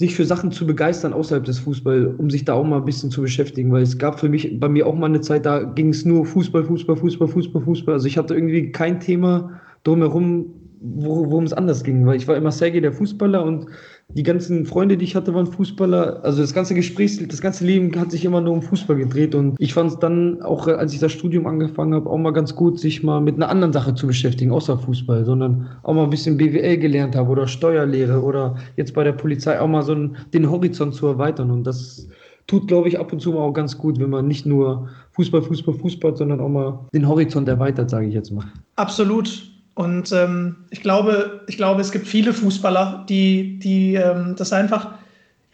sich für Sachen zu begeistern außerhalb des Fußballs, um sich da auch mal ein bisschen zu beschäftigen, weil es gab für mich bei mir auch mal eine Zeit, da ging es nur Fußball, Fußball, Fußball, Fußball, Fußball. Also ich hatte irgendwie kein Thema drumherum, worum es anders ging, weil ich war immer Sergei der Fußballer und die ganzen Freunde, die ich hatte, waren Fußballer. Also das ganze Gespräch, das ganze Leben hat sich immer nur um Fußball gedreht. Und ich fand es dann, auch als ich das Studium angefangen habe, auch mal ganz gut, sich mal mit einer anderen Sache zu beschäftigen, außer Fußball, sondern auch mal ein bisschen BWL gelernt habe oder Steuerlehre oder jetzt bei der Polizei auch mal so einen, den Horizont zu erweitern. Und das tut, glaube ich, ab und zu auch ganz gut, wenn man nicht nur Fußball, Fußball, Fußball, sondern auch mal den Horizont erweitert, sage ich jetzt mal. Absolut. Und ähm, ich, glaube, ich glaube, es gibt viele Fußballer, die, die ähm, das einfach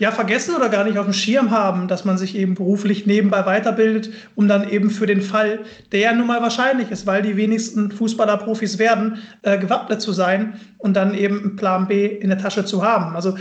ja vergessen oder gar nicht auf dem Schirm haben, dass man sich eben beruflich nebenbei weiterbildet, um dann eben für den Fall, der ja nun mal wahrscheinlich ist, weil die wenigsten Fußballer Profis werden, äh, gewappnet zu sein und dann eben einen Plan B in der Tasche zu haben. Also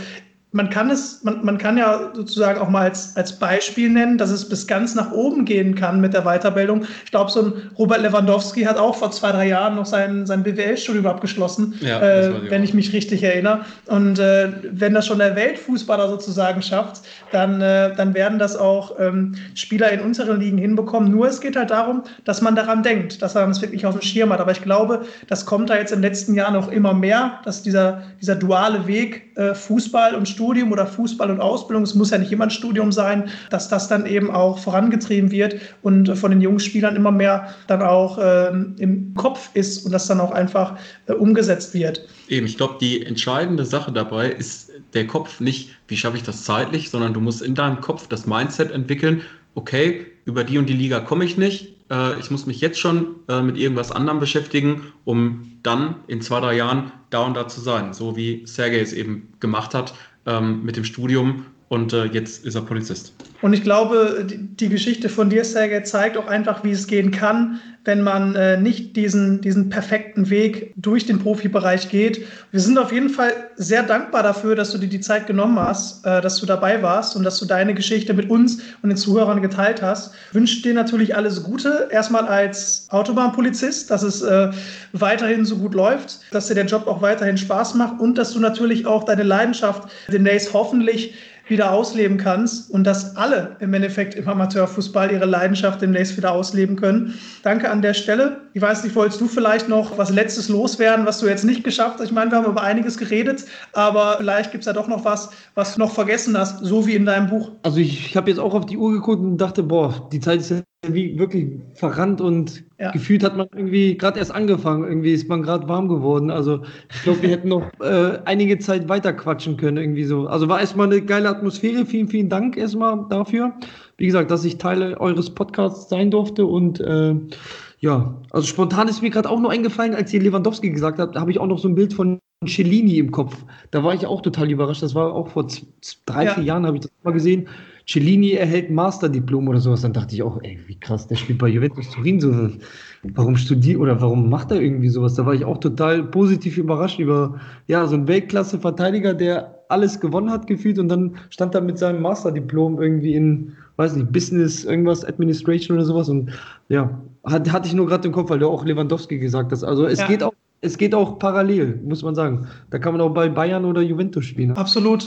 man kann es, man, man kann ja sozusagen auch mal als, als Beispiel nennen, dass es bis ganz nach oben gehen kann mit der Weiterbildung. Ich glaube, so ein Robert Lewandowski hat auch vor zwei, drei Jahren noch sein, sein BWL-Studium abgeschlossen, ja, äh, wenn ich mich richtig erinnere. Und äh, wenn das schon der Weltfußballer sozusagen schafft, dann, äh, dann werden das auch ähm, Spieler in unseren Ligen hinbekommen. Nur es geht halt darum, dass man daran denkt, dass man es wirklich auf dem Schirm hat. Aber ich glaube, das kommt da jetzt in den letzten Jahren auch immer mehr, dass dieser, dieser duale Weg äh, Fußball und Studium Studium oder Fußball und Ausbildung, es muss ja nicht immer ein Studium sein, dass das dann eben auch vorangetrieben wird und von den jungen Spielern immer mehr dann auch ähm, im Kopf ist und das dann auch einfach äh, umgesetzt wird. Eben, ich glaube, die entscheidende Sache dabei ist der Kopf nicht, wie schaffe ich das zeitlich, sondern du musst in deinem Kopf das Mindset entwickeln, okay, über die und die Liga komme ich nicht, äh, ich muss mich jetzt schon äh, mit irgendwas anderem beschäftigen, um dann in zwei, drei Jahren da und da zu sein, so wie Sergei es eben gemacht hat ähm, mit dem Studium und äh, jetzt ist er Polizist. Und ich glaube, die, Geschichte von dir, Sergej, zeigt auch einfach, wie es gehen kann, wenn man äh, nicht diesen, diesen perfekten Weg durch den Profibereich geht. Wir sind auf jeden Fall sehr dankbar dafür, dass du dir die Zeit genommen hast, äh, dass du dabei warst und dass du deine Geschichte mit uns und den Zuhörern geteilt hast. Wünsche dir natürlich alles Gute, erstmal als Autobahnpolizist, dass es äh, weiterhin so gut läuft, dass dir der Job auch weiterhin Spaß macht und dass du natürlich auch deine Leidenschaft demnächst hoffentlich wieder ausleben kannst und dass alle im Endeffekt im Amateurfußball ihre Leidenschaft demnächst wieder ausleben können. Danke an der Stelle. Ich weiß nicht, wolltest du vielleicht noch was Letztes loswerden, was du jetzt nicht geschafft hast? Ich meine, wir haben über einiges geredet, aber vielleicht gibt es ja doch noch was, was du noch vergessen hast, so wie in deinem Buch. Also ich, ich habe jetzt auch auf die Uhr geguckt und dachte, boah, die Zeit ist ja wie wirklich verrannt und ja. gefühlt hat man irgendwie gerade erst angefangen. Irgendwie ist man gerade warm geworden. Also ich glaube, wir hätten noch äh, einige Zeit weiter quatschen können. Irgendwie so. Also war erstmal eine geile Atmosphäre. Vielen, vielen Dank erstmal dafür. Wie gesagt, dass ich Teil eures Podcasts sein durfte und äh, ja, also spontan ist mir gerade auch noch eingefallen, als ihr Lewandowski gesagt habt, habe ich auch noch so ein Bild von Cellini im Kopf. Da war ich auch total überrascht. Das war auch vor drei, ja. vier Jahren, habe ich das mal gesehen. Cellini erhält Masterdiplom oder sowas, dann dachte ich auch, ey, wie krass, der spielt bei Juventus Turin so. Warum studiert oder warum macht er irgendwie sowas? Da war ich auch total positiv überrascht über, ja, so einen Weltklasse-Verteidiger, der alles gewonnen hat gefühlt und dann stand er mit seinem Masterdiplom irgendwie in, weiß nicht, Business, irgendwas, Administration oder sowas und ja, hat, hatte ich nur gerade im Kopf, weil du auch Lewandowski gesagt hast. Also es ja. geht auch es geht auch parallel, muss man sagen. Da kann man auch bei Bayern oder Juventus spielen. Absolut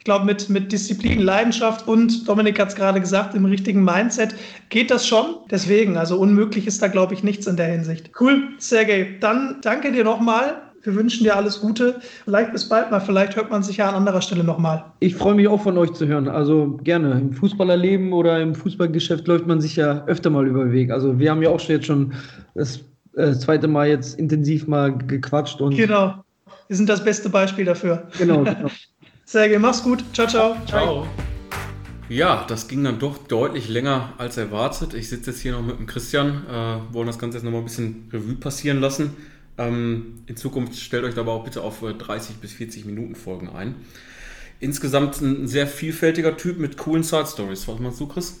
ich glaube, mit, mit Disziplin, Leidenschaft und, Dominik hat es gerade gesagt, im richtigen Mindset geht das schon. Deswegen, also unmöglich ist da, glaube ich, nichts in der Hinsicht. Cool, Sergej. Dann danke dir nochmal. Wir wünschen dir alles Gute. Vielleicht bis bald mal. Vielleicht hört man sich ja an anderer Stelle nochmal. Ich freue mich auch von euch zu hören. Also gerne. Im Fußballerleben oder im Fußballgeschäft läuft man sich ja öfter mal über den Weg. Also wir haben ja auch jetzt schon das äh, zweite Mal jetzt intensiv mal gequatscht. Und genau. Wir sind das beste Beispiel dafür. Genau. genau. Sergej, mach's gut. Ciao, ciao. Ciao. Ja, das ging dann doch deutlich länger als erwartet. Ich sitze jetzt hier noch mit dem Christian, äh, wollen das Ganze jetzt noch mal ein bisschen Revue passieren lassen. Ähm, in Zukunft stellt euch aber auch bitte auf 30 bis 40 Minuten Folgen ein. Insgesamt ein sehr vielfältiger Typ mit coolen Side Stories. Was meinst du, Chris?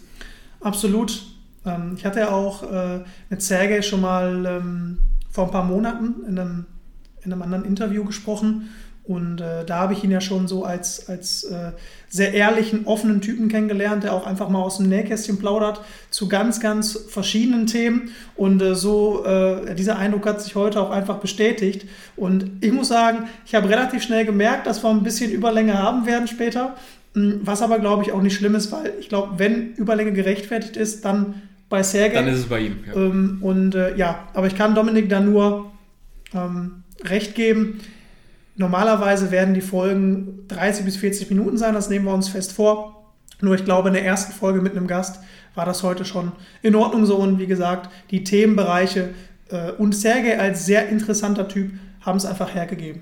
Absolut. Ähm, ich hatte ja auch äh, mit Sergej schon mal ähm, vor ein paar Monaten in einem, in einem anderen Interview gesprochen. Und äh, da habe ich ihn ja schon so als, als äh, sehr ehrlichen, offenen Typen kennengelernt, der auch einfach mal aus dem Nähkästchen plaudert zu ganz, ganz verschiedenen Themen. Und äh, so, äh, dieser Eindruck hat sich heute auch einfach bestätigt. Und ich muss sagen, ich habe relativ schnell gemerkt, dass wir ein bisschen Überlänge haben werden später. Hm, was aber, glaube ich, auch nicht schlimm ist, weil ich glaube, wenn Überlänge gerechtfertigt ist, dann bei Sergej. Dann ist es bei ihm. Ja. Ähm, und äh, ja, aber ich kann Dominik da nur ähm, recht geben. Normalerweise werden die Folgen 30 bis 40 Minuten sein, das nehmen wir uns fest vor. Nur ich glaube, in der ersten Folge mit einem Gast war das heute schon in Ordnung so. Und wie gesagt, die Themenbereiche äh, und Sergej als sehr interessanter Typ haben es einfach hergegeben.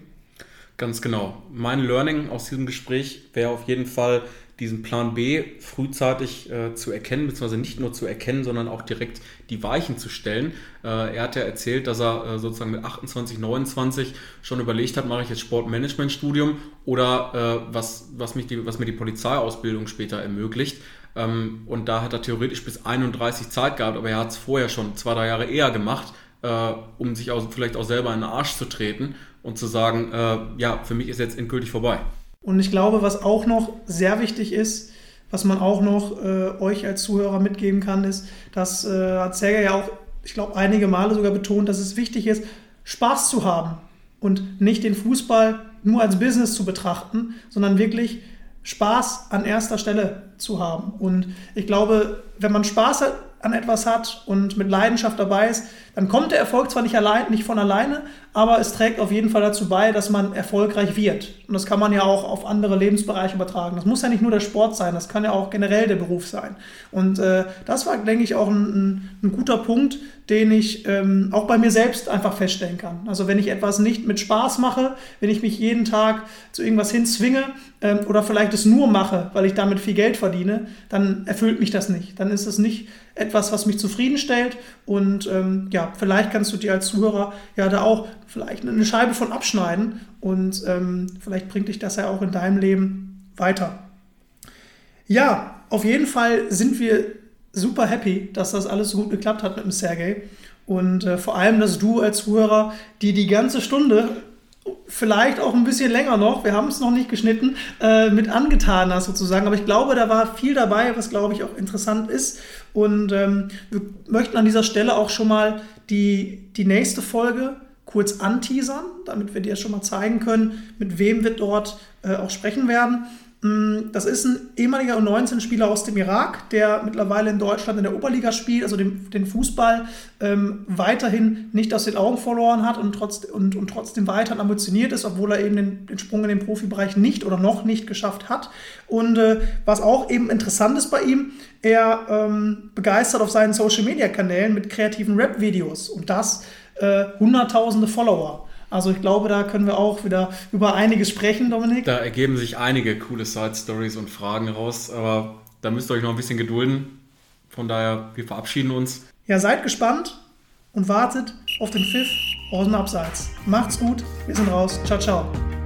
Ganz genau. Mein Learning aus diesem Gespräch wäre auf jeden Fall, diesen Plan B frühzeitig äh, zu erkennen, beziehungsweise nicht nur zu erkennen, sondern auch direkt die Weichen zu stellen. Äh, er hat ja erzählt, dass er äh, sozusagen mit 28, 29 schon überlegt hat, mache ich jetzt Sportmanagementstudium oder äh, was, was, mich die, was mir die Polizeiausbildung später ermöglicht. Ähm, und da hat er theoretisch bis 31 Zeit gehabt, aber er hat es vorher schon zwei, drei Jahre eher gemacht, äh, um sich auch, vielleicht auch selber in den Arsch zu treten und zu sagen, äh, ja, für mich ist jetzt endgültig vorbei. Und ich glaube, was auch noch sehr wichtig ist, was man auch noch äh, euch als Zuhörer mitgeben kann, ist, dass äh, hat Sergej ja auch, ich glaube, einige Male sogar betont, dass es wichtig ist, Spaß zu haben und nicht den Fußball nur als Business zu betrachten, sondern wirklich Spaß an erster Stelle zu haben. Und ich glaube, wenn man Spaß an etwas hat und mit Leidenschaft dabei ist, dann kommt der Erfolg zwar nicht allein, nicht von alleine, aber es trägt auf jeden Fall dazu bei, dass man erfolgreich wird. Und das kann man ja auch auf andere Lebensbereiche übertragen. Das muss ja nicht nur der Sport sein, das kann ja auch generell der Beruf sein. Und äh, das war, denke ich, auch ein, ein, ein guter Punkt, den ich ähm, auch bei mir selbst einfach feststellen kann. Also wenn ich etwas nicht mit Spaß mache, wenn ich mich jeden Tag zu irgendwas hinzwinge ähm, oder vielleicht es nur mache, weil ich damit viel Geld verdiene, dann erfüllt mich das nicht. Dann ist es nicht etwas, was mich zufriedenstellt. Und ähm, ja, vielleicht kannst du dir als Zuhörer ja da auch vielleicht eine Scheibe von abschneiden und ähm, vielleicht bringt dich das ja auch in deinem Leben weiter. Ja, auf jeden Fall sind wir super happy, dass das alles so gut geklappt hat mit dem Sergey. Und äh, vor allem, dass du als Zuhörer, die die ganze Stunde vielleicht auch ein bisschen länger noch, wir haben es noch nicht geschnitten, äh, mit angetan hast sozusagen. Aber ich glaube, da war viel dabei, was glaube ich auch interessant ist. Und ähm, wir möchten an dieser Stelle auch schon mal die, die nächste Folge kurz anteasern, damit wir dir schon mal zeigen können, mit wem wir dort äh, auch sprechen werden. Mm, das ist ein ehemaliger U19-Spieler aus dem Irak, der mittlerweile in Deutschland in der Oberliga spielt, also den, den Fußball ähm, weiterhin nicht aus den Augen verloren hat und, trotz, und, und trotzdem weiter ambitioniert ist, obwohl er eben den, den, Sprung in den Profibereich nicht oder noch nicht geschafft hat. Und äh, was auch eben interessant ist bei ihm, er ähm, begeistert auf seinen Social-Media-Kanälen mit kreativen Rap-Videos und das äh, hunderttausende Follower. Also ich glaube, da können wir auch wieder über einiges sprechen, Dominik. Da ergeben sich einige coole Side-Stories und Fragen raus, aber da müsst ihr euch noch ein bisschen gedulden. Von daher, wir verabschieden uns. Ja, seid gespannt und wartet auf den Pfiff aus dem Abseits. Macht's gut, wir sind raus. Ciao, ciao.